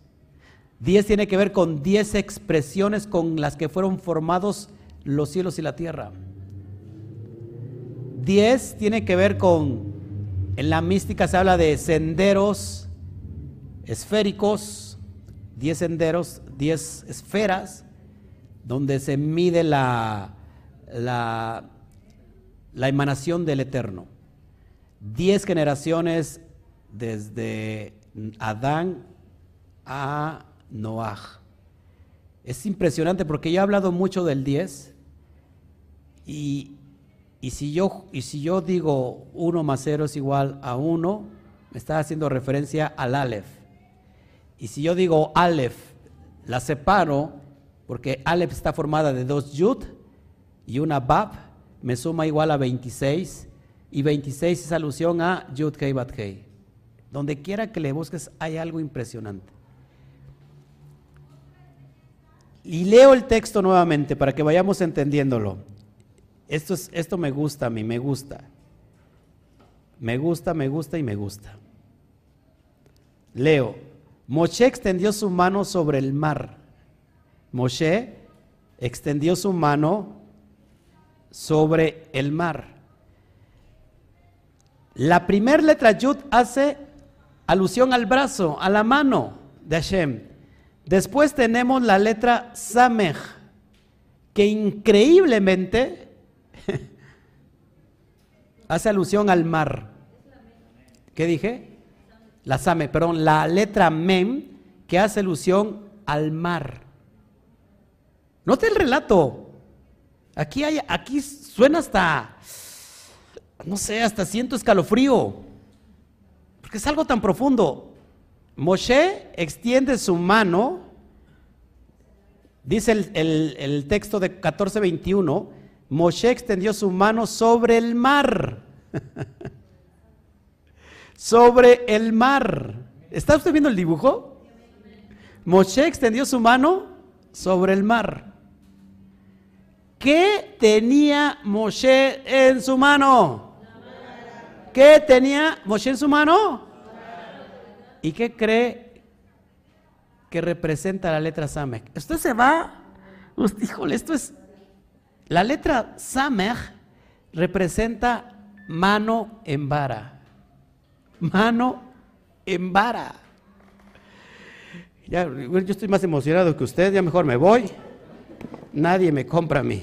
Diez tiene que ver con diez expresiones con las que fueron formados los cielos y la tierra. Diez tiene que ver con, en la mística se habla de senderos esféricos, diez senderos, diez esferas, donde se mide la, la, la emanación del Eterno. Diez generaciones desde Adán a Noah. Es impresionante porque yo he hablado mucho del 10 y, si, yo, y si yo digo 1 más 0 es igual a 1, me está haciendo referencia al Aleph. Y si yo digo Aleph, la separo porque Aleph está formada de dos Yud y una Bab, me suma igual a 26 y 26 es alusión a Yud Kei Bat Kei. Donde quiera que le busques hay algo impresionante. Y leo el texto nuevamente para que vayamos entendiéndolo. Esto, es, esto me gusta a mí, me gusta. Me gusta, me gusta y me gusta. Leo. Moshe extendió su mano sobre el mar. Moshe extendió su mano sobre el mar. La primera letra Yud hace alusión al brazo, a la mano de Hashem. Después tenemos la letra Samech, que increíblemente *laughs* hace alusión al mar. ¿Qué dije? La Samech, perdón, la letra Mem, que hace alusión al mar. Note el relato. Aquí, hay, aquí suena hasta, no sé, hasta siento escalofrío, porque es algo tan profundo. Moshe extiende su mano, dice el, texto de 14:21, Moshe extendió su mano sobre el mar. *laughs* sobre el mar. ¿Está usted viendo el dibujo? Moshe extendió su mano sobre el mar. ¿Qué tenía Moshe en su mano? ¿Qué tenía Moshe en su mano? ¿Y qué cree que representa la letra Samech? Usted se va, usted, híjole, esto es, la letra Samech representa mano en vara, mano en vara. Ya, yo estoy más emocionado que usted, ya mejor me voy. Nadie me compra a mí.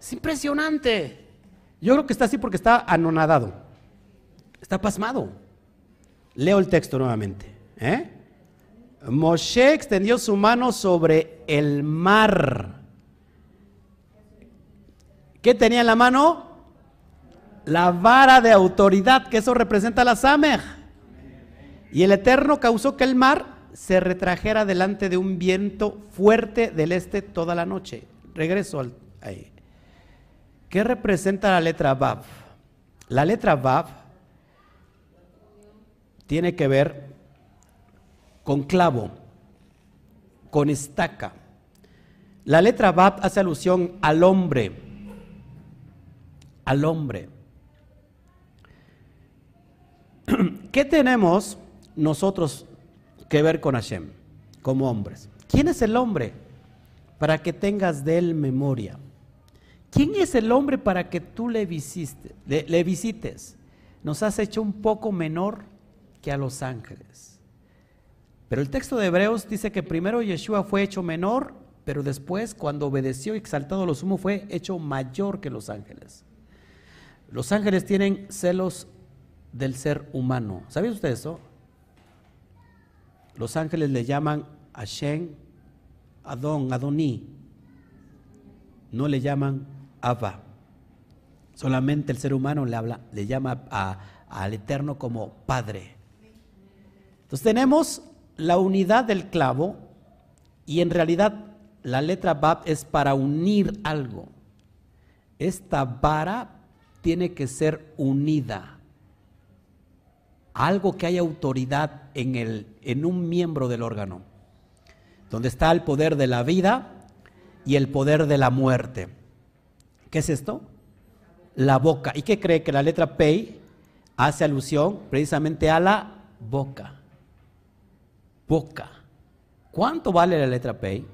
Es impresionante. Yo creo que está así porque está anonadado. Está pasmado. Leo el texto nuevamente. ¿eh? Moshe extendió su mano sobre el mar. ¿Qué tenía en la mano? La vara de autoridad, que eso representa la Samech. Y el Eterno causó que el mar se retrajera delante de un viento fuerte del este toda la noche. Regreso al, ahí. ¿Qué representa la letra Vav? La letra Vav tiene que ver con clavo, con estaca. La letra Bab hace alusión al hombre, al hombre. *clears throat* ¿Qué tenemos nosotros que ver con Hashem como hombres? ¿Quién es el hombre para que tengas de él memoria? ¿Quién es el hombre para que tú le, visites? le visites? Nos has hecho un poco menor que a los ángeles. Pero el texto de Hebreos dice que primero Yeshua fue hecho menor, pero después, cuando obedeció y exaltado lo sumo, fue hecho mayor que los ángeles. Los ángeles tienen celos del ser humano. ¿Sabía usted eso? Los ángeles le llaman Hashem, Adón, Adoní. No le llaman Abba. Solamente el ser humano le, habla, le llama al Eterno como Padre. Entonces tenemos la unidad del clavo y en realidad la letra Bab es para unir algo. Esta vara tiene que ser unida. Algo que haya autoridad en, el, en un miembro del órgano, donde está el poder de la vida y el poder de la muerte. ¿Qué es esto? La boca. ¿Y qué cree que la letra P hace alusión precisamente a la boca? Boca. ¿Cuánto vale la letra P?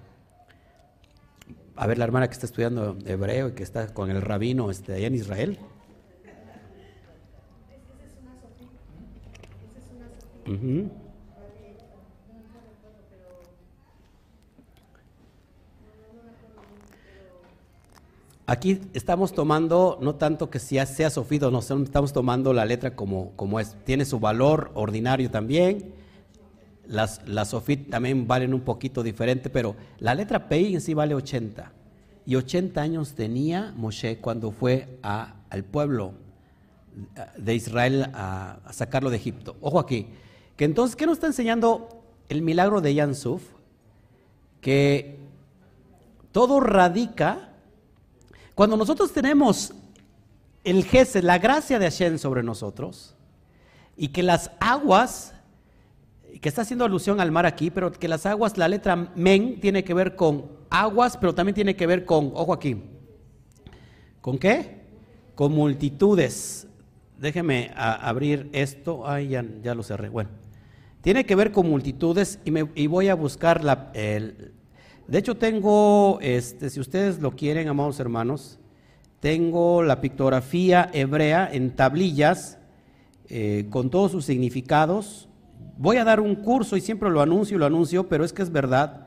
A ver, la hermana que está estudiando hebreo y que está con el rabino este, allá en Israel. Aquí estamos tomando, no tanto que sea, sea sofido, no, estamos tomando la letra como, como es. Tiene su valor ordinario también. Las, las sofit también valen un poquito diferente, pero la letra P en sí vale 80. Y 80 años tenía Moshe cuando fue a, al pueblo de Israel a sacarlo de Egipto. Ojo aquí, que entonces, ¿qué nos está enseñando el milagro de Yansuf? Que todo radica cuando nosotros tenemos el Gesed, la gracia de Hashem sobre nosotros, y que las aguas, que está haciendo alusión al mar aquí, pero que las aguas, la letra men tiene que ver con aguas, pero también tiene que ver con, ojo aquí, ¿con qué? Con multitudes. Déjeme abrir esto, ay, ya, ya lo cerré, bueno. Tiene que ver con multitudes y, me, voy a buscar la... De hecho tengo, este, si ustedes lo quieren, amados hermanos, tengo la pictografía hebrea en tablillas eh, con todos sus significados. Voy a dar un curso y siempre lo anuncio y lo anuncio, pero es que es verdad.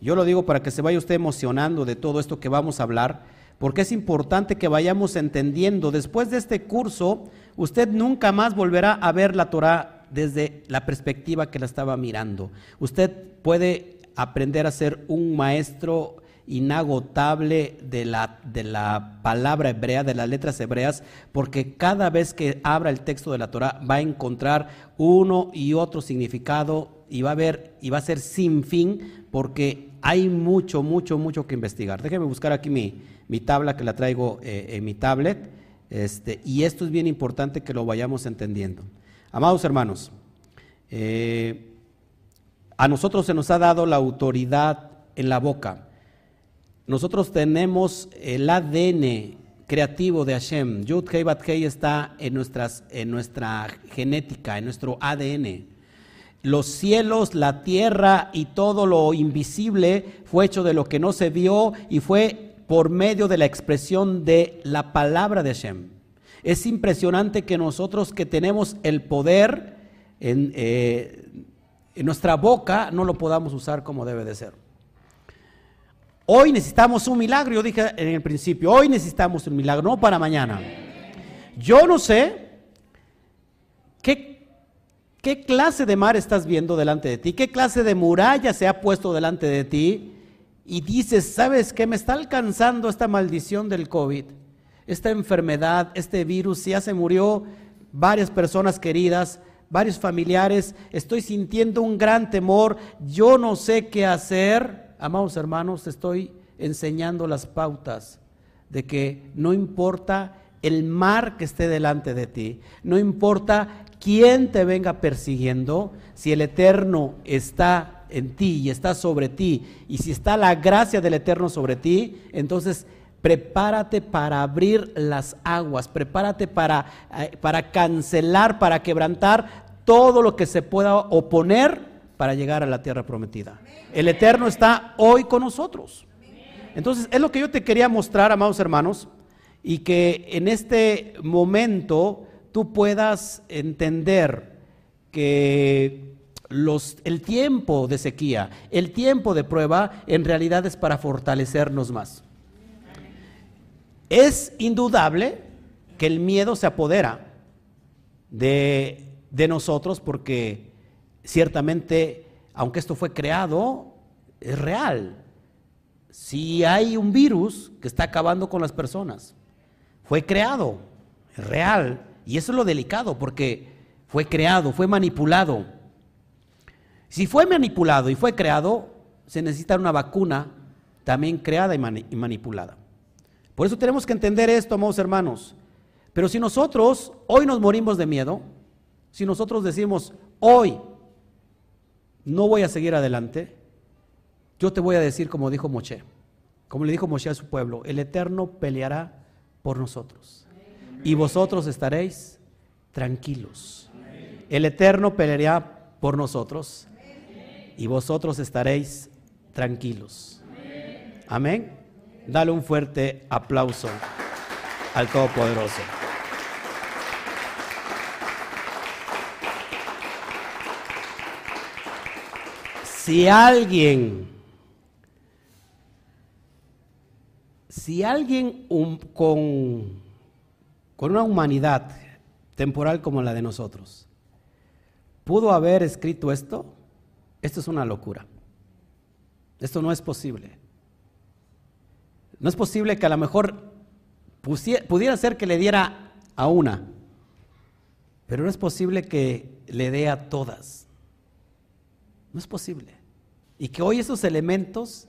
Yo lo digo para que se vaya usted emocionando de todo esto que vamos a hablar, porque es importante que vayamos entendiendo. Después de este curso, usted nunca más volverá a ver la Torah desde la perspectiva que la estaba mirando. Usted puede aprender a ser un maestro inagotable de la, de la palabra hebrea, de las letras hebreas, porque cada vez que abra el texto de la Torah va a encontrar uno y otro significado y va a ver y va a ser sin fin porque hay mucho, mucho, mucho que investigar. Déjeme buscar aquí mi, mi tabla que la traigo eh, en mi tablet. Este, y esto es bien importante que lo vayamos entendiendo. Amados hermanos, eh, a nosotros se nos ha dado la autoridad en la boca. Nosotros tenemos el ADN creativo de Hashem. Yud Hei Bat Hei está en, nuestras, en nuestra genética, en nuestro ADN. Los cielos, la tierra y todo lo invisible fue hecho de lo que no se vio y fue por medio de la expresión de la palabra de Hashem. Es impresionante que nosotros que tenemos el poder eh, en, nuestra boca no lo podamos usar como debe de ser. Hoy necesitamos un milagro, yo dije en el principio, hoy necesitamos un milagro, no para mañana. Yo no sé qué, qué clase de mar estás viendo delante de ti, qué clase de muralla se ha puesto delante de ti y dices, ¿sabes qué? Me está alcanzando esta maldición del COVID esta enfermedad, este virus, ya se murió varias personas queridas, varios familiares, estoy sintiendo un gran temor, yo no sé qué hacer. Amados hermanos, estoy enseñando las pautas de que no importa el mar que esté delante de ti, no importa quién te venga persiguiendo, si el Eterno está en ti y está sobre ti, y si está la gracia del Eterno sobre ti, entonces prepárate para abrir las aguas, prepárate para, eh, para cancelar, para quebrantar todo lo que se pueda oponer para llegar a la tierra prometida. El Eterno está hoy con nosotros. Entonces, es lo que yo te quería mostrar, amados hermanos, y que en este momento tú puedas entender que los, el tiempo de sequía, el tiempo de prueba, en realidad es para fortalecernos más. Es indudable que el miedo se apodera de, nosotros porque ciertamente, aunque esto fue creado, es real. Si hay un virus que está acabando con las personas, fue creado, es real. Y eso es lo delicado porque fue creado, fue manipulado. Si fue manipulado y fue creado, se necesita una vacuna también creada y manipulada. Por eso tenemos que entender esto, amados hermanos. Pero si nosotros hoy nos morimos de miedo, Si nosotros decimos, hoy no voy a seguir adelante, yo te voy a decir como dijo Moshe, como le dijo Moshe a su pueblo, el Eterno peleará por nosotros y vosotros estaréis tranquilos. El Eterno peleará por nosotros y vosotros estaréis tranquilos. Amén. Dale un fuerte aplauso al Todopoderoso. Si alguien, si alguien con, con una humanidad temporal como la de nosotros pudo haber escrito esto, esto es una locura. Esto no es posible. No es posible que a lo mejor pudiera ser que le diera a una, pero no es posible que le dé a todas. No es posible. Y que hoy esos elementos,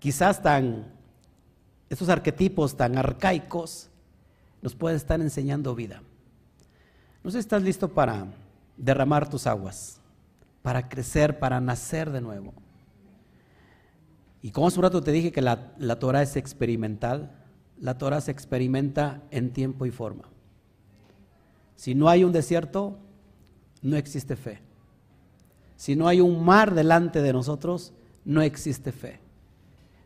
quizás tan, esos arquetipos tan arcaicos, nos pueden estar enseñando vida. No sé si estás listo para derramar tus aguas, para crecer, para nacer de nuevo. Y como hace un rato te dije que la, la Torah es experimental, la Torah se experimenta en tiempo y forma. Si no hay un desierto, no existe fe. Si no hay un mar delante de nosotros, no existe fe.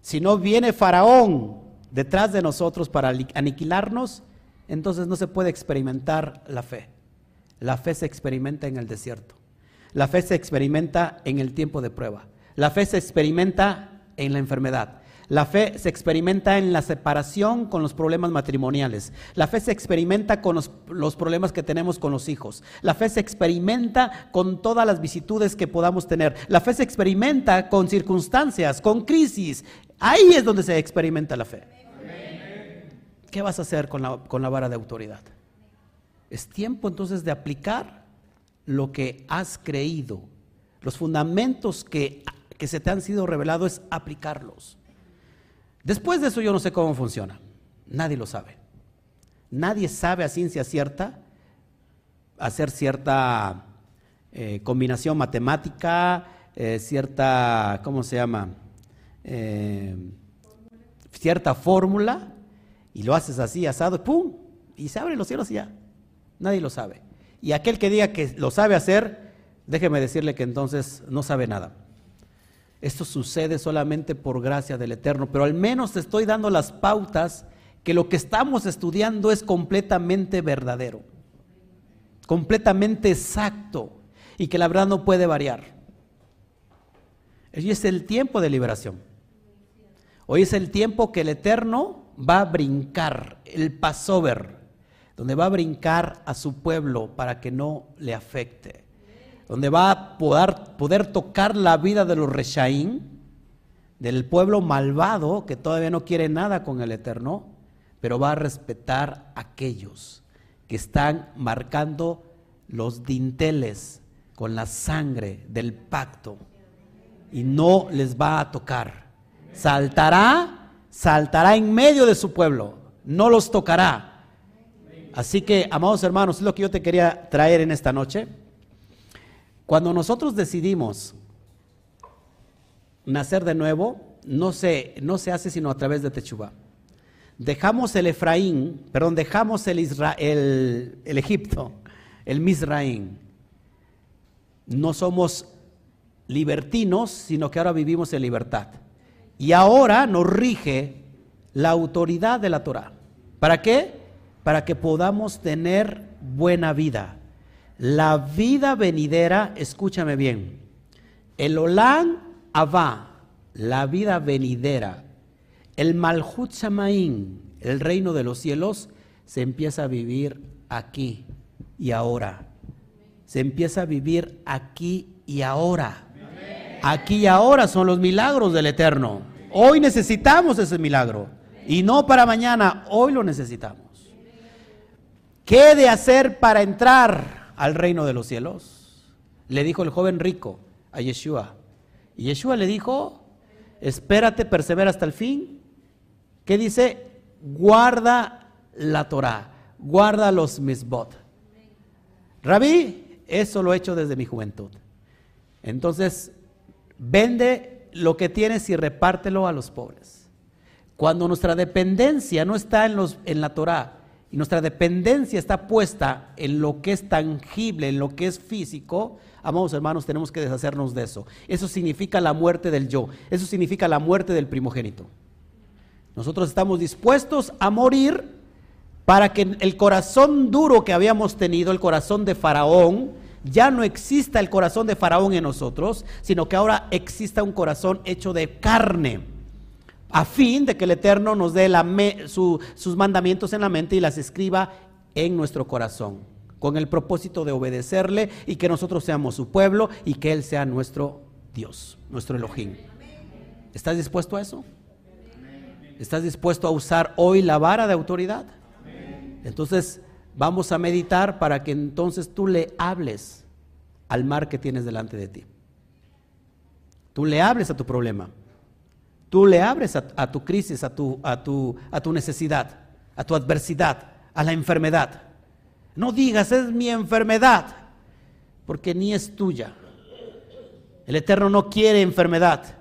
Si no viene Faraón detrás de nosotros para aniquilarnos, entonces no se puede experimentar la fe. La fe se experimenta en el desierto. La fe se experimenta en el tiempo de prueba. La fe se experimenta en la enfermedad. La fe se experimenta en la separación con los problemas matrimoniales. La fe se experimenta con los, problemas que tenemos con los hijos. La fe se experimenta con todas las vicitudes que podamos tener. La fe se experimenta con circunstancias, con crisis. Ahí es donde se experimenta la fe. ¿Qué vas a hacer con la, con la vara de autoridad? Es tiempo entonces de aplicar lo que has creído, los fundamentos que que se te han sido revelados es aplicarlos. Después de eso yo no sé cómo funciona. Nadie lo sabe. Nadie sabe a ciencia cierta hacer cierta eh, combinación matemática, eh, cierta, ¿cómo se llama? Eh, cierta fórmula y lo haces así, asado, ¡pum! Y se abren los cielos y ya. Nadie lo sabe. Y aquel que diga que lo sabe hacer, déjeme decirle que entonces no sabe nada. Esto sucede solamente por gracia del Eterno, pero al menos te estoy dando las pautas que lo que estamos estudiando es completamente verdadero, completamente exacto y que la verdad no puede variar. Hoy es el tiempo de liberación. Hoy es el tiempo que el Eterno va a brincar, el Passover, donde va a brincar a su pueblo para que no le afecte donde va a poder, poder tocar la vida de los Reshaín, del pueblo malvado que todavía no quiere nada con el Eterno, pero va a respetar a aquellos que están marcando los dinteles con la sangre del pacto y no les va a tocar. Saltará, saltará en medio de su pueblo, no los tocará. Así que, amados hermanos, es lo que yo te quería traer en esta noche. Cuando nosotros decidimos nacer de nuevo, no se, no se hace sino a través de Techubá. Dejamos el Efraín, perdón, dejamos el, el, el Egipto, el Misraín. No somos libertinos, sino que ahora vivimos en libertad. Y ahora nos rige la autoridad de la Torah. ¿Para qué? Para que podamos tener buena vida. La vida venidera, escúchame bien, el Olán Abba, la vida venidera, el Malhut Shamaín, el reino de los cielos, se empieza a vivir aquí y ahora. Se empieza a vivir aquí y ahora. Aquí y ahora son los milagros del Eterno. Hoy necesitamos ese milagro. Y no para mañana, hoy lo necesitamos. ¿Qué de hacer para entrar al reino de los cielos? Le dijo el joven rico a Yeshua. Y Yeshua le dijo, espérate, persevera hasta el fin. ¿Qué dice? Guarda la Torah, guarda los misbot. Rabí, eso lo he hecho desde mi juventud. Entonces, vende lo que tienes y repártelo a los pobres. Cuando nuestra dependencia no está en, los, en la Torah y nuestra dependencia está puesta en lo que es tangible, en lo que es físico, amados hermanos, tenemos que deshacernos de eso. Eso significa la muerte del yo, eso significa la muerte del primogénito. Nosotros estamos dispuestos a morir para que el corazón duro que habíamos tenido, el corazón de Faraón, ya no exista el corazón de Faraón en nosotros, sino que ahora exista un corazón hecho de carne, a fin de que el Eterno nos dé sus mandamientos en la mente y las escriba en nuestro corazón, con el propósito de obedecerle y que nosotros seamos su pueblo y que Él sea nuestro Dios, nuestro Elohim. ¿Estás dispuesto a eso? ¿Estás dispuesto a usar hoy la vara de autoridad? Entonces, vamos a meditar para que entonces tú le hables al mar que tienes delante de ti. Tú le hables a tu problema. Tú le abres a, tu crisis, a tu, a, tu, a tu necesidad, a tu adversidad, a la enfermedad. No digas, es mi enfermedad, porque ni es tuya. El Eterno no quiere enfermedad.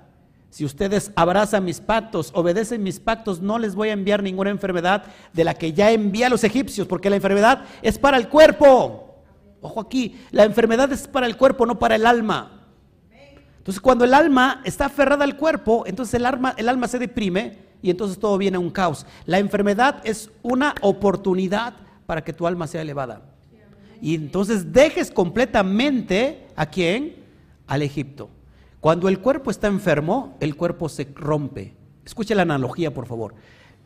Si ustedes abrazan mis pactos, obedecen mis pactos, no les voy a enviar ninguna enfermedad de la que ya envié a los egipcios, porque la enfermedad es para el cuerpo. Ojo aquí, la enfermedad es para el cuerpo, no para el alma. Entonces, cuando el alma está aferrada al cuerpo, entonces el alma, se deprime y entonces todo viene a un caos. La enfermedad es una oportunidad para que tu alma sea elevada. Y entonces dejes completamente a quién? Al Egipto. Cuando el cuerpo está enfermo, el cuerpo se rompe. Escuche la analogía, por favor.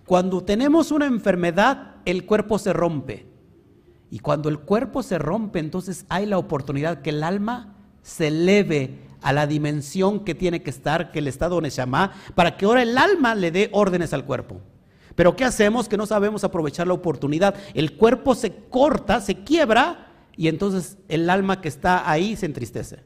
Cuando tenemos una enfermedad, el cuerpo se rompe. Y cuando el cuerpo se rompe, entonces hay la oportunidad que el alma se eleve a la dimensión que tiene que estar, que el estado Neshama, para que ahora el alma le dé órdenes al cuerpo. Pero ¿qué hacemos? Que no sabemos aprovechar la oportunidad. El cuerpo se corta, se quiebra, y entonces el alma que está ahí se entristece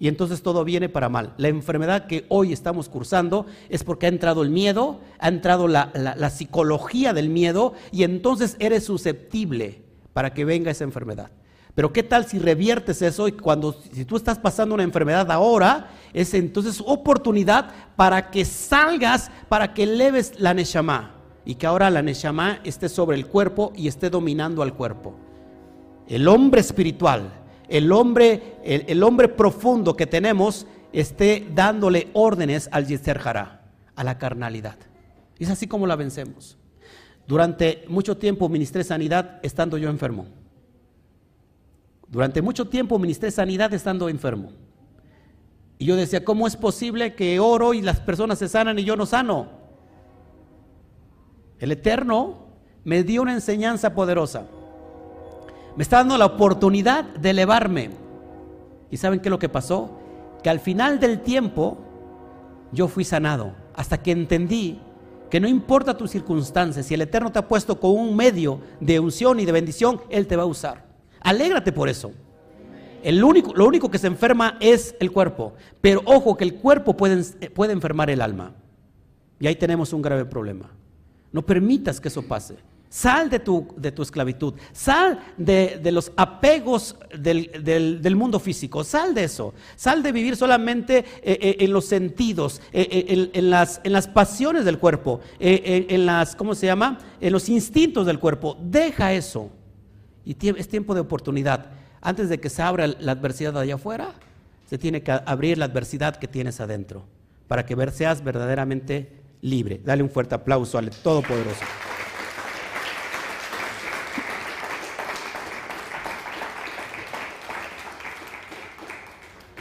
y entonces todo viene para mal. La enfermedad que hoy estamos cursando es porque ha entrado el miedo, ha entrado la, psicología del miedo y entonces eres susceptible para que venga esa enfermedad. Pero qué tal si reviertes eso y cuando si tú estás pasando una enfermedad ahora, es entonces oportunidad para que salgas, para que eleves la neshama y que ahora la neshama esté sobre el cuerpo y esté dominando al cuerpo. El hombre espiritual, el hombre, el, hombre profundo que tenemos esté dándole órdenes al Yetzer a la carnalidad. Es así como la vencemos. Durante mucho tiempo ministré sanidad estando yo enfermo. Durante mucho tiempo ministré sanidad estando enfermo. Y yo decía, ¿cómo es posible que oro y las personas se sanan y yo no sano? El Eterno me dio una enseñanza poderosa. Me está dando la oportunidad de elevarme. ¿Y saben qué es lo que pasó? Que al final del tiempo yo fui sanado. Hasta que entendí que no importa tus circunstancias, si el Eterno te ha puesto con un medio de unción y de bendición, Él te va a usar. Alégrate por eso. El único, lo único que se enferma es el cuerpo. Pero ojo que el cuerpo puede, puede enfermar el alma. Y ahí tenemos un grave problema. No permitas que eso pase. Sal de tu, de tu esclavitud, sal de, los apegos del, mundo físico, sal de eso, sal de vivir solamente eh, eh, en los sentidos, eh, en, las, en, las, pasiones del cuerpo, en, las, ¿cómo se llama? En los instintos del cuerpo. Deja eso. Y es tiempo de oportunidad. Antes de que se abra la adversidad allá afuera, se tiene que abrir la adversidad que tienes adentro, para que seas verdaderamente libre. Dale un fuerte aplauso al Todopoderoso.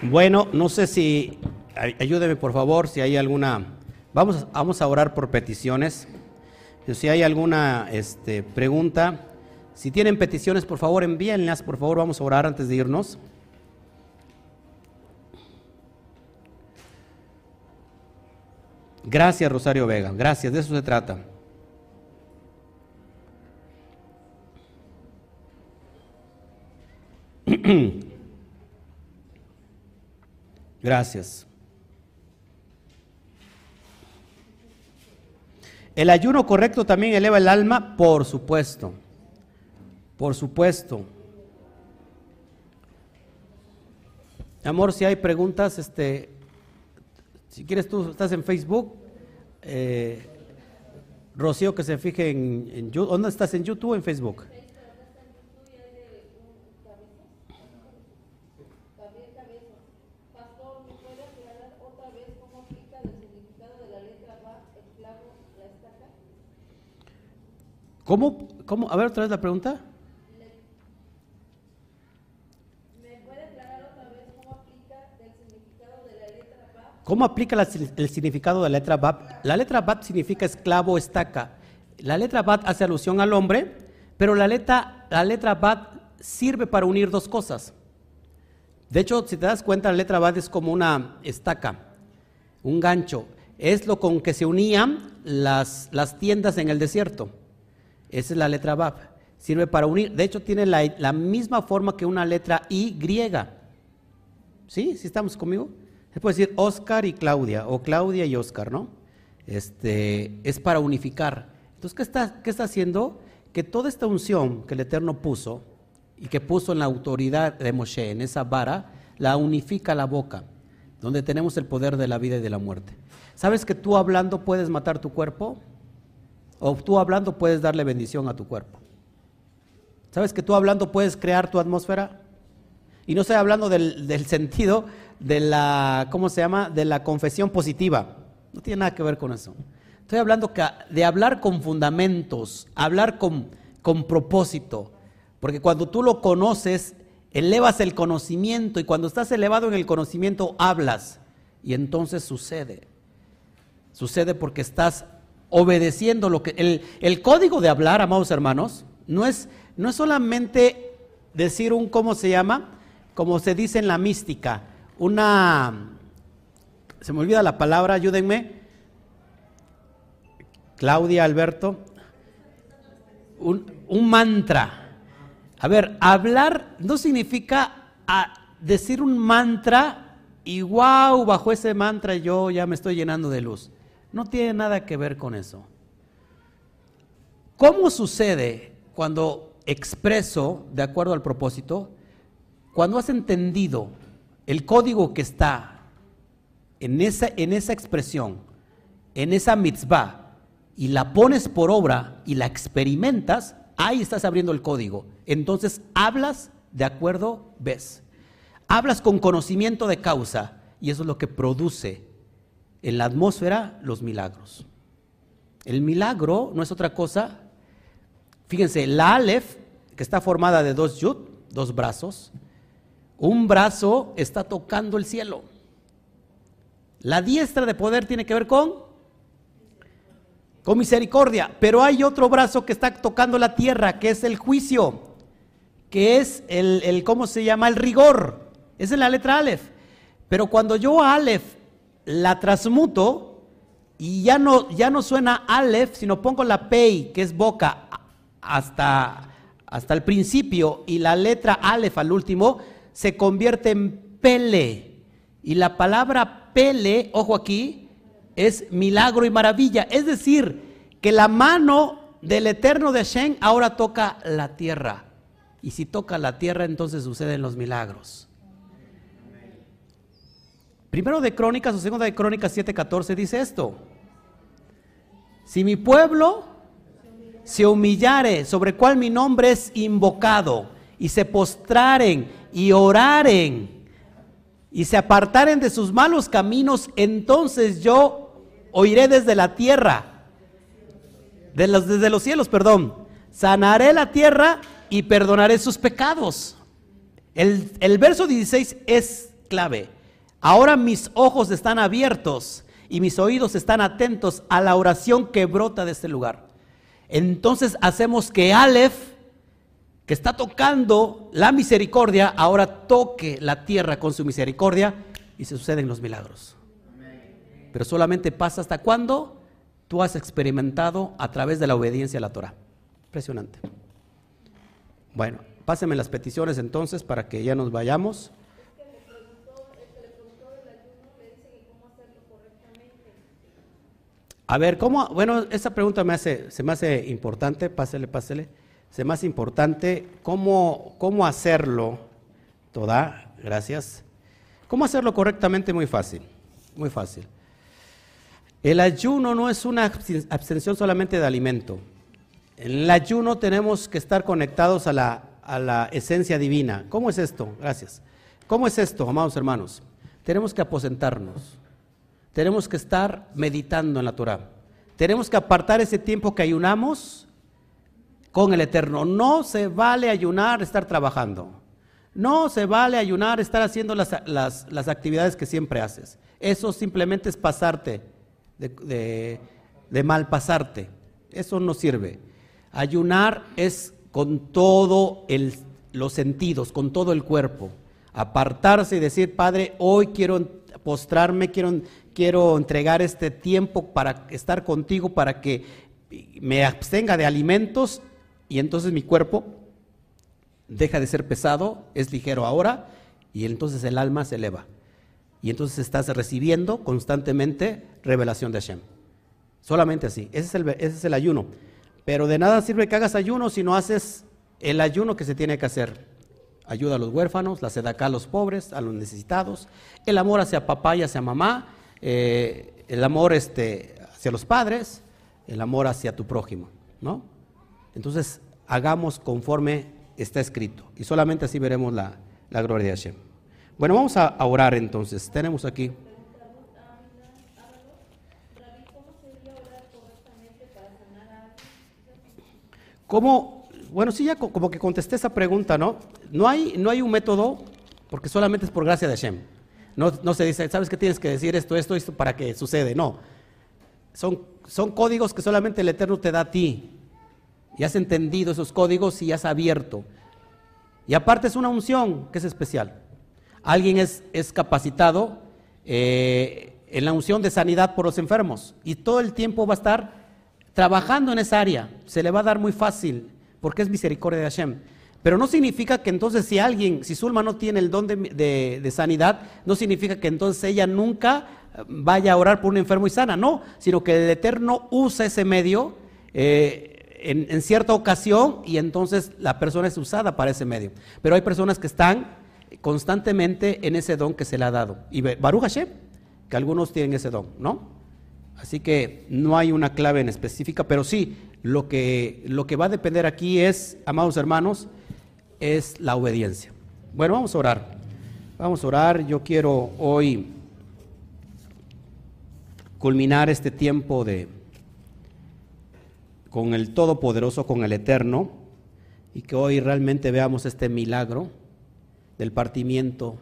Bueno, no sé si, ayúdeme por favor, si hay alguna, vamos, vamos a orar por peticiones. Si hay alguna este, pregunta, si tienen peticiones, por favor, envíenlas, por favor, vamos a orar antes de irnos. Gracias, Rosario Vega, gracias, de eso se trata. *clears throat* Gracias. ¿El ayuno correcto también eleva el alma? Por supuesto. Por supuesto. Amor, si hay preguntas, este, si quieres tú estás en Facebook, eh, Rocío que se fije en, en ¿dónde estás en YouTube o en Facebook? ¿Cómo, ¿Cómo? A ver, otra vez la pregunta. ¿Cómo aplica el significado de la letra Bat? La letra Bat significa esclavo, estaca. La letra Bat hace alusión al hombre, pero la letra, la letra Bat sirve para unir dos cosas. De hecho, si te das cuenta, la letra Bat es como una estaca, un gancho. Es lo con que se unían las, las tiendas en el desierto. Esa es la letra Bat. Sirve para unir. De hecho, tiene la, la misma forma que una letra Y griega. ¿Sí? ¿Sí estamos conmigo? Se puede decir Oscar y Claudia, o Claudia y Oscar, ¿no? Este, es para unificar. Entonces, ¿qué está, ¿qué está haciendo? Que toda esta unción que el Eterno puso y que puso en la autoridad de Moshe, en esa vara, la unifica la boca, donde tenemos el poder de la vida y de la muerte. ¿Sabes que tú hablando puedes matar tu cuerpo? ¿O tú hablando puedes darle bendición a tu cuerpo? ¿Sabes que tú hablando puedes crear tu atmósfera? Y no estoy hablando del, del sentido de la, ¿cómo se llama? De la confesión positiva. No tiene nada que ver con eso. Estoy hablando de hablar con fundamentos, hablar con, con propósito. Porque cuando tú lo conoces, elevas el conocimiento y cuando estás elevado en el conocimiento, hablas. Y entonces sucede. Sucede porque estás obedeciendo lo que... El, el código de hablar, amados hermanos, no es, no es solamente decir un, ¿cómo se llama? Como se dice en la mística, una, se me olvida la palabra, ayúdenme, Claudia, Alberto, un, mantra. A ver, hablar no significa decir un mantra y wow, bajo ese mantra yo ya me estoy llenando de luz. No tiene nada que ver con eso. ¿Cómo sucede cuando expreso de acuerdo al propósito? Cuando has entendido el código que está en esa, en esa expresión, en esa mitzvah, y la pones por obra y la experimentas, ahí estás abriendo el código. Entonces hablas de acuerdo, ves. Hablas con conocimiento de causa y eso es lo que produce en la atmósfera los milagros. El milagro no es otra cosa. Fíjense, la Aleph, que está formada de dos yud, dos brazos, un brazo está tocando el cielo. La diestra de poder tiene que ver con con misericordia, pero hay otro brazo que está tocando la tierra, que es el juicio, que es el, ¿cómo se llama? El rigor. Esa es la letra Aleph. Pero cuando yo a Aleph la transmuto y ya no, ya no suena Aleph, sino pongo la Pei, que es boca, hasta, hasta el principio, y la letra Aleph al último, se convierte en pele. Y la palabra pele, ojo aquí, es milagro y maravilla. Es decir, que la mano del eterno de Shen ahora toca la tierra. Y si toca la tierra, entonces suceden los milagros. Primero de Crónicas o segundo de Crónicas 7:14 dice esto. Si mi pueblo se humillare, sobre cual mi nombre es invocado, y se postraren y oraren y se apartaren de sus malos caminos, entonces yo oiré desde la tierra, de los, desde los cielos, perdón, sanaré la tierra y perdonaré sus pecados. El, el verso 16 es clave. Ahora mis ojos están abiertos y mis oídos están atentos a la oración que brota de este lugar. Entonces hacemos que Aleph que está tocando la misericordia, ahora toque la tierra con su misericordia y se suceden los milagros. Pero solamente pasa hasta cuando tú has experimentado a través de la obediencia a la Torah. Impresionante. Bueno, pásenme las peticiones entonces para que ya nos vayamos. A ver, ¿cómo? Bueno, esa pregunta me hace, se me hace importante, pásele, pásele es más importante cómo, cómo hacerlo. Toda, gracias. ¿Cómo hacerlo correctamente? Muy fácil, muy fácil. El ayuno no es una abstención solamente de alimento. En el ayuno tenemos que estar conectados a la, a la esencia divina. ¿Cómo es esto? Gracias. ¿Cómo es esto, amados hermanos? Tenemos que aposentarnos. Tenemos que estar meditando en la Torah. Tenemos que apartar ese tiempo que ayunamos con el Eterno. No se vale ayunar, estar trabajando. No se vale ayunar, estar haciendo las, las, actividades que siempre haces. Eso simplemente es pasarte, de, de, mal pasarte. Eso no sirve. Ayunar es con todos los sentidos, con todo el cuerpo. Apartarse y decir, Padre, hoy quiero postrarme, quiero, quiero entregar este tiempo para estar contigo, para que me abstenga de alimentos y entonces mi cuerpo deja de ser pesado, es ligero ahora y entonces el alma se eleva. Y entonces estás recibiendo constantemente revelación de Hashem. Solamente así. Ese es el, ese es el ayuno. Pero de nada sirve que hagas ayuno si no haces el ayuno que se tiene que hacer. Ayuda a los huérfanos, la sedaca a los pobres, a los necesitados, el amor hacia papá y hacia mamá, eh, el amor este, hacia los padres, el amor hacia tu prójimo, ¿no? Entonces, hagamos conforme está escrito. Y solamente así veremos la, gloria de Hashem. Bueno, vamos a, orar entonces. Tenemos aquí. ¿Cómo? Bueno, sí, ya como que contesté esa pregunta, ¿no? No hay, no hay un método, porque solamente es por gracia de Hashem. No, no se dice, ¿sabes qué tienes que decir esto, esto, esto para que sucede? No. Son, son códigos que solamente el Eterno te da a ti y has entendido esos códigos y has abierto. Y aparte es una unción que es especial. Alguien es, es capacitado eh, en la unción de sanidad por los enfermos y todo el tiempo va a estar trabajando en esa área. Se le va a dar muy fácil porque es misericordia de Hashem. Pero no significa que entonces si alguien, si Zulma no tiene el don de, sanidad, no significa que entonces ella nunca vaya a orar por un enfermo y sana, no, sino que el Eterno usa ese medio eh, en, cierta ocasión y entonces la persona es usada para ese medio. Pero hay personas que están constantemente en ese don que se le ha dado. Y Baruch Hashem, que algunos tienen ese don, ¿no? Así que no hay una clave en específica, pero sí, lo que, lo que va a depender aquí es, amados hermanos, es la obediencia. Bueno, vamos a orar. Vamos a orar. Yo quiero hoy culminar este tiempo de con el Todopoderoso, con el Eterno, y que hoy realmente veamos este milagro del partimiento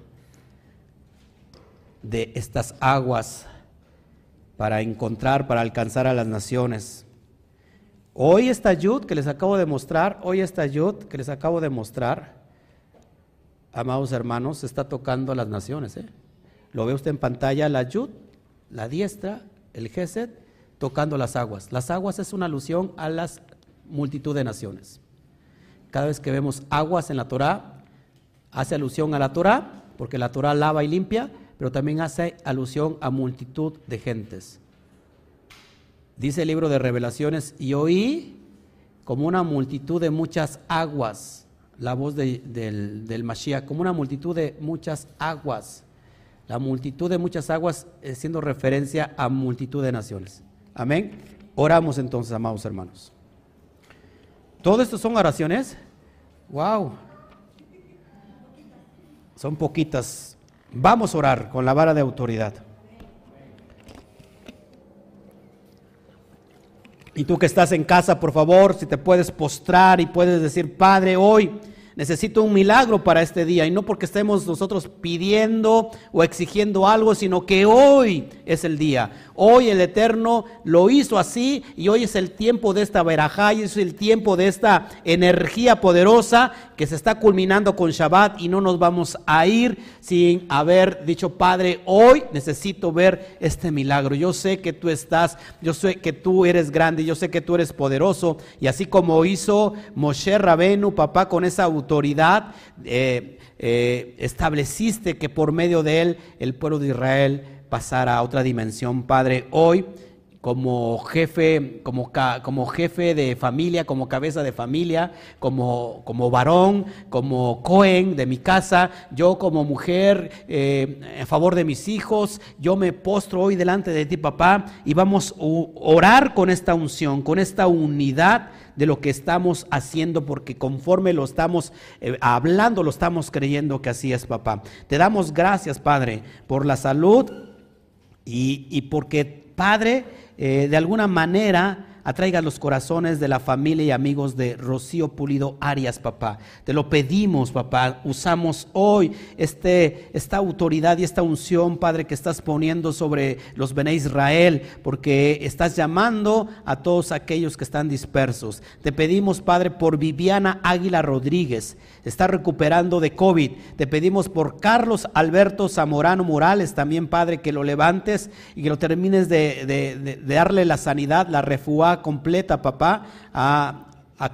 de estas aguas para encontrar, para alcanzar a las naciones. Hoy esta yud que les acabo de mostrar, hoy esta yud que les acabo de mostrar, amados hermanos, está tocando a las naciones. ¿eh? Lo ve usted en pantalla, la yud, la diestra, el gesed, tocando las aguas. Las aguas es una alusión a las multitud de naciones. Cada vez que vemos aguas en la Torah, hace alusión a la Torah, porque la Torah lava y limpia, pero también hace alusión a multitud de gentes. Dice el libro de revelaciones, y oí como una multitud de muchas aguas, la voz del, del Mashiach, como una multitud de muchas aguas. La multitud de muchas aguas siendo referencia a multitud de naciones. Amén. Oramos entonces, amados hermanos. Todo esto son oraciones. Wow. Son poquitas. Vamos a orar con la vara de autoridad. Y tú que estás en casa, por favor, si te puedes postrar y puedes decir, Padre, hoy necesito un milagro para este día y no porque estemos nosotros pidiendo o exigiendo algo, sino que hoy es el día. Hoy el Eterno lo hizo así y hoy es el tiempo de esta verajá y es el tiempo de esta energía poderosa que se está culminando con Shabbat y no nos vamos a ir sin haber dicho, Padre, hoy necesito ver este milagro. Yo sé que tú estás, yo sé que tú eres grande, yo sé que tú eres poderoso y así como hizo Moshe Rabenu, papá, con esa autoridad, eh, eh, estableciste que por medio de él el pueblo de Israel pasar a otra dimensión, Padre. Hoy como jefe, como, jefe de familia, como cabeza de familia, como, como varón, como Cohen de mi casa, yo como mujer eh, en favor de mis hijos, yo me postro hoy delante de ti, papá, y vamos a orar con esta unción, con esta unidad de lo que estamos haciendo, porque conforme lo estamos eh, hablando, lo estamos creyendo que así es, papá. Te damos gracias, Padre, por la salud y, y porque, Padre, eh, de alguna manera atraiga los corazones de la familia y amigos de Rocío Pulido Arias, papá. Te lo pedimos, papá. Usamos hoy este, esta autoridad y esta unción, Padre, que estás poniendo sobre los Bene Israel, porque estás llamando a todos aquellos que están dispersos. Te pedimos, Padre, por Viviana Águila Rodríguez, está recuperando de COVID. Te pedimos por Carlos Alberto Zamorano Morales, también, Padre, que lo levantes y que lo termines de, darle la sanidad, la completa, papá, a,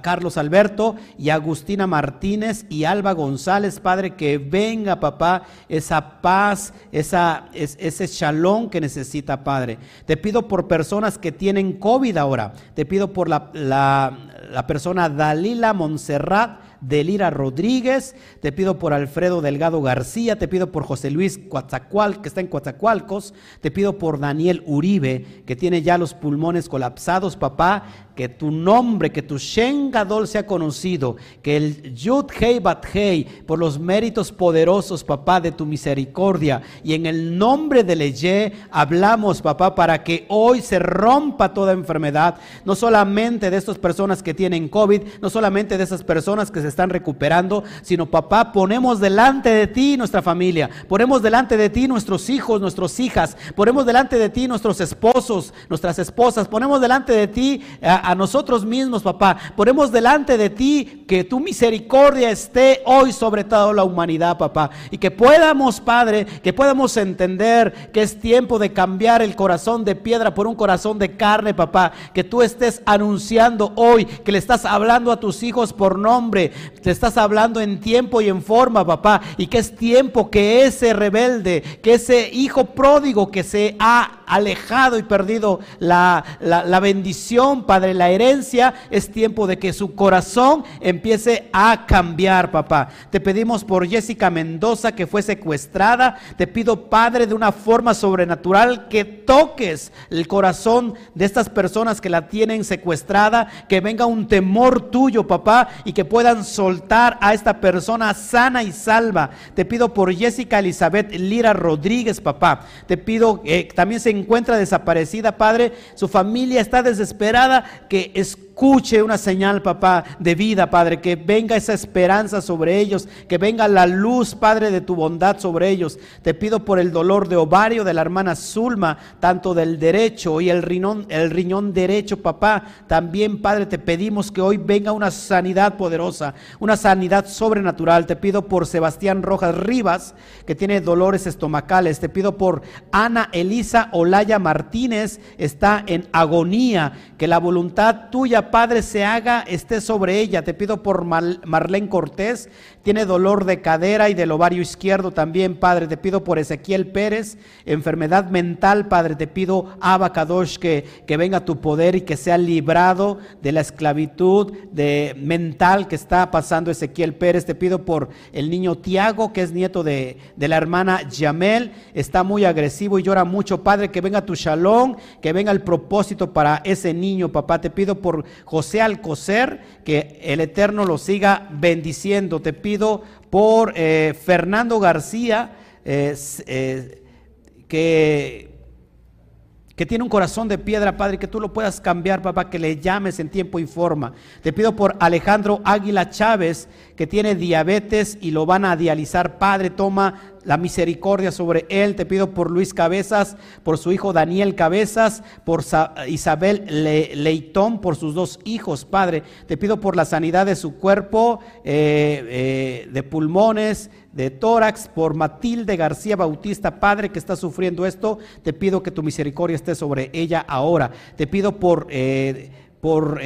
Carlos Alberto y Agustina Martínez y Alba González, Padre, que venga, papá, esa paz, esa, ese shalom que necesita, Padre. Te pido por personas que tienen COVID ahora. Te pido por la, la, la persona Dalila Montserrat Delira Rodríguez, te pido por Alfredo Delgado García, te pido por José Luis Coatzacoal, que está en Coatzacoalcos, te pido por Daniel Uribe, que tiene ya los pulmones colapsados, papá, que tu nombre, que tu Shen Gadol sea conocido, que el Yud Hei Bat Hei, por los méritos poderosos, papá, de tu misericordia, y en el nombre de Leye hablamos, papá, para que hoy se rompa toda enfermedad, no solamente de estas personas que tienen COVID, no solamente de esas personas que se están recuperando, sino, papá, ponemos delante de ti nuestra familia, ponemos delante de ti nuestros hijos, nuestras hijas, ponemos delante de ti nuestros esposos, nuestras esposas, ponemos delante de ti a nosotros mismos, papá. Ponemos delante de ti que tu misericordia esté hoy sobre toda la humanidad, papá. Y que podamos, Padre, que podamos entender que es tiempo de cambiar el corazón de piedra por un corazón de carne, papá. Que tú estés anunciando hoy, que le estás hablando a tus hijos por nombre. Te estás hablando en tiempo y en forma, papá. Y que es tiempo que ese rebelde, que ese hijo pródigo que se ha alejado y perdido la, la bendición, Padre, la herencia, es tiempo de que su corazón empiece a cambiar, papá. Te pedimos por Jessica Mendoza que fue secuestrada. Te pido, Padre, de una forma sobrenatural que toques el corazón de estas personas que la tienen secuestrada, que venga un temor tuyo, papá, y que puedan soltar a esta persona sana y salva. Te pido por Jessica Elizabeth Lira Rodríguez, papá. Te pido, eh, también se encuentra desaparecida, Padre. Su familia está desesperada que escuche una señal, papá, de vida, Padre, que venga esa esperanza sobre ellos, que venga la luz, Padre, de tu bondad sobre ellos. Te pido por el dolor de ovario de la hermana Zulma, tanto del derecho y el riñón, el riñón derecho, papá. También, Padre, te pedimos que hoy venga una sanidad poderosa, una sanidad sobrenatural. Te pido por Sebastián Rojas Rivas, que tiene dolores estomacales. Te pido por Ana Elisa Olaya Martínez, está en agonía, que la voluntad tuya, Padre, se haga, esté sobre ella. Te pido por Marlene Cortés, tiene dolor de cadera y del ovario izquierdo también, Padre. Te pido por Ezequiel Pérez, enfermedad mental, Padre. Te pido, Abacadosh, que, que venga tu poder y que sea librado de la esclavitud de, mental que está pasando Ezequiel Pérez. Te pido por el niño Tiago, que es nieto de, de la hermana Yamel. Está muy agresivo y llora mucho, Padre. Que venga tu shalom, que venga el propósito para ese niño, papá. Te pido por José Alcocer, que el Eterno lo siga bendiciendo. Te pido por eh, Fernando García, eh, que que tiene un corazón de piedra, Padre, que tú lo puedas cambiar, papá, que le llames en tiempo y forma. Te pido por Alejandro Águila Chávez, que tiene diabetes y lo van a dializar, Padre, toma la misericordia sobre él. Te pido por Luis Cabezas, por su hijo Daniel Cabezas, por Isabel Leitón, por sus dos hijos, Padre. Te pido por la sanidad de su cuerpo, eh, eh, de pulmones, de tórax, por Matilde García Bautista, Padre, que está sufriendo esto. Te pido que tu misericordia esté sobre ella ahora. Te pido por... Eh, por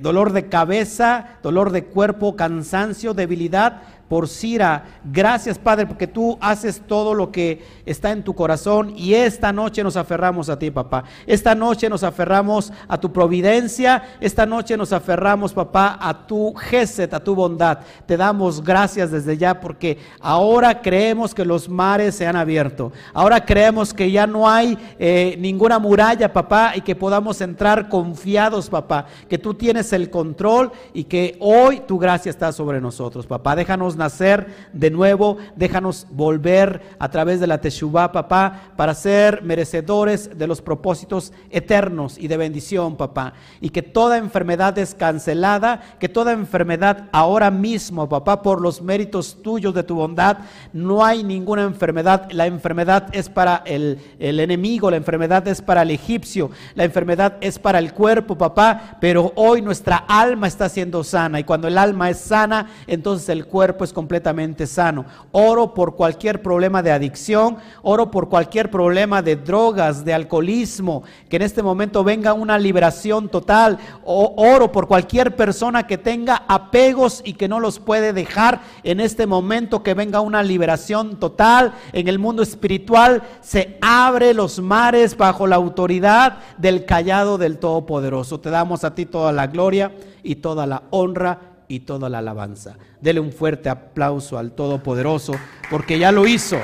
dolor de cabeza, dolor de cuerpo, cansancio, debilidad, por Cira. Gracias, Padre, porque tú haces todo lo que está en tu corazón y esta noche nos aferramos a ti, papá. Esta noche nos aferramos a tu providencia, esta noche nos aferramos, papá, a tu geset, a tu bondad. Te damos gracias desde ya porque ahora creemos que los mares se han abierto. Ahora creemos que ya no hay eh, ninguna muralla, papá, y que podamos entrar confiados, papá, que tú tienes el control y que hoy tu gracia está sobre nosotros, papá. Déjanos nacer de nuevo, déjanos volver a través de la Teshuvah, papá, para ser merecedores de los propósitos eternos y de bendición, papá. Y que toda enfermedad es cancelada, que toda enfermedad ahora mismo, papá, por los méritos tuyos de tu bondad, no hay ninguna enfermedad. La enfermedad es para el, el enemigo, la enfermedad es para el egipcio, la enfermedad es para el cuerpo, papá, pero hoy nuestra alma está siendo sana y cuando el alma es sana, entonces el cuerpo es completamente sano. Oro por cualquier problema de adicción, oro por cualquier problema de drogas, de alcoholismo, que en este momento venga una liberación total. O oro por cualquier persona que tenga apegos y que no los puede dejar en este momento, que venga una liberación total. En el mundo espiritual se abre los mares bajo la autoridad del callado del Todopoderoso. Te damos a ti toda la gloria y toda la honra y toda la alabanza. Dele un fuerte aplauso al Todopoderoso porque ya lo hizo.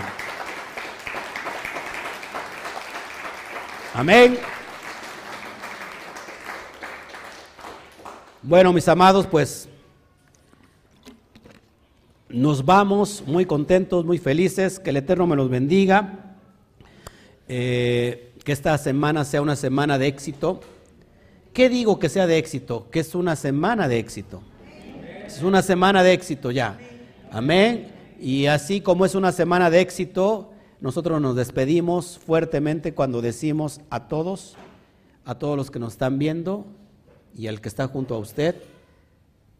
Amén. Bueno, mis amados, pues nos vamos muy contentos, muy felices. Que el Eterno me los bendiga. Eh, que esta semana sea una semana de éxito. ¿Qué digo que sea de éxito? Que es una semana de éxito. Es una semana de éxito ya. Amén. Y así como es una semana de éxito, nosotros nos despedimos fuertemente cuando decimos a todos, a todos los que nos están viendo y al que está junto a usted,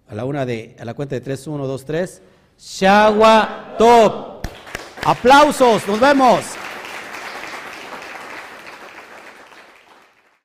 a la una de, a la cuenta de tres, uno, dos, tres, Shagua Top. Aplausos, nos vemos.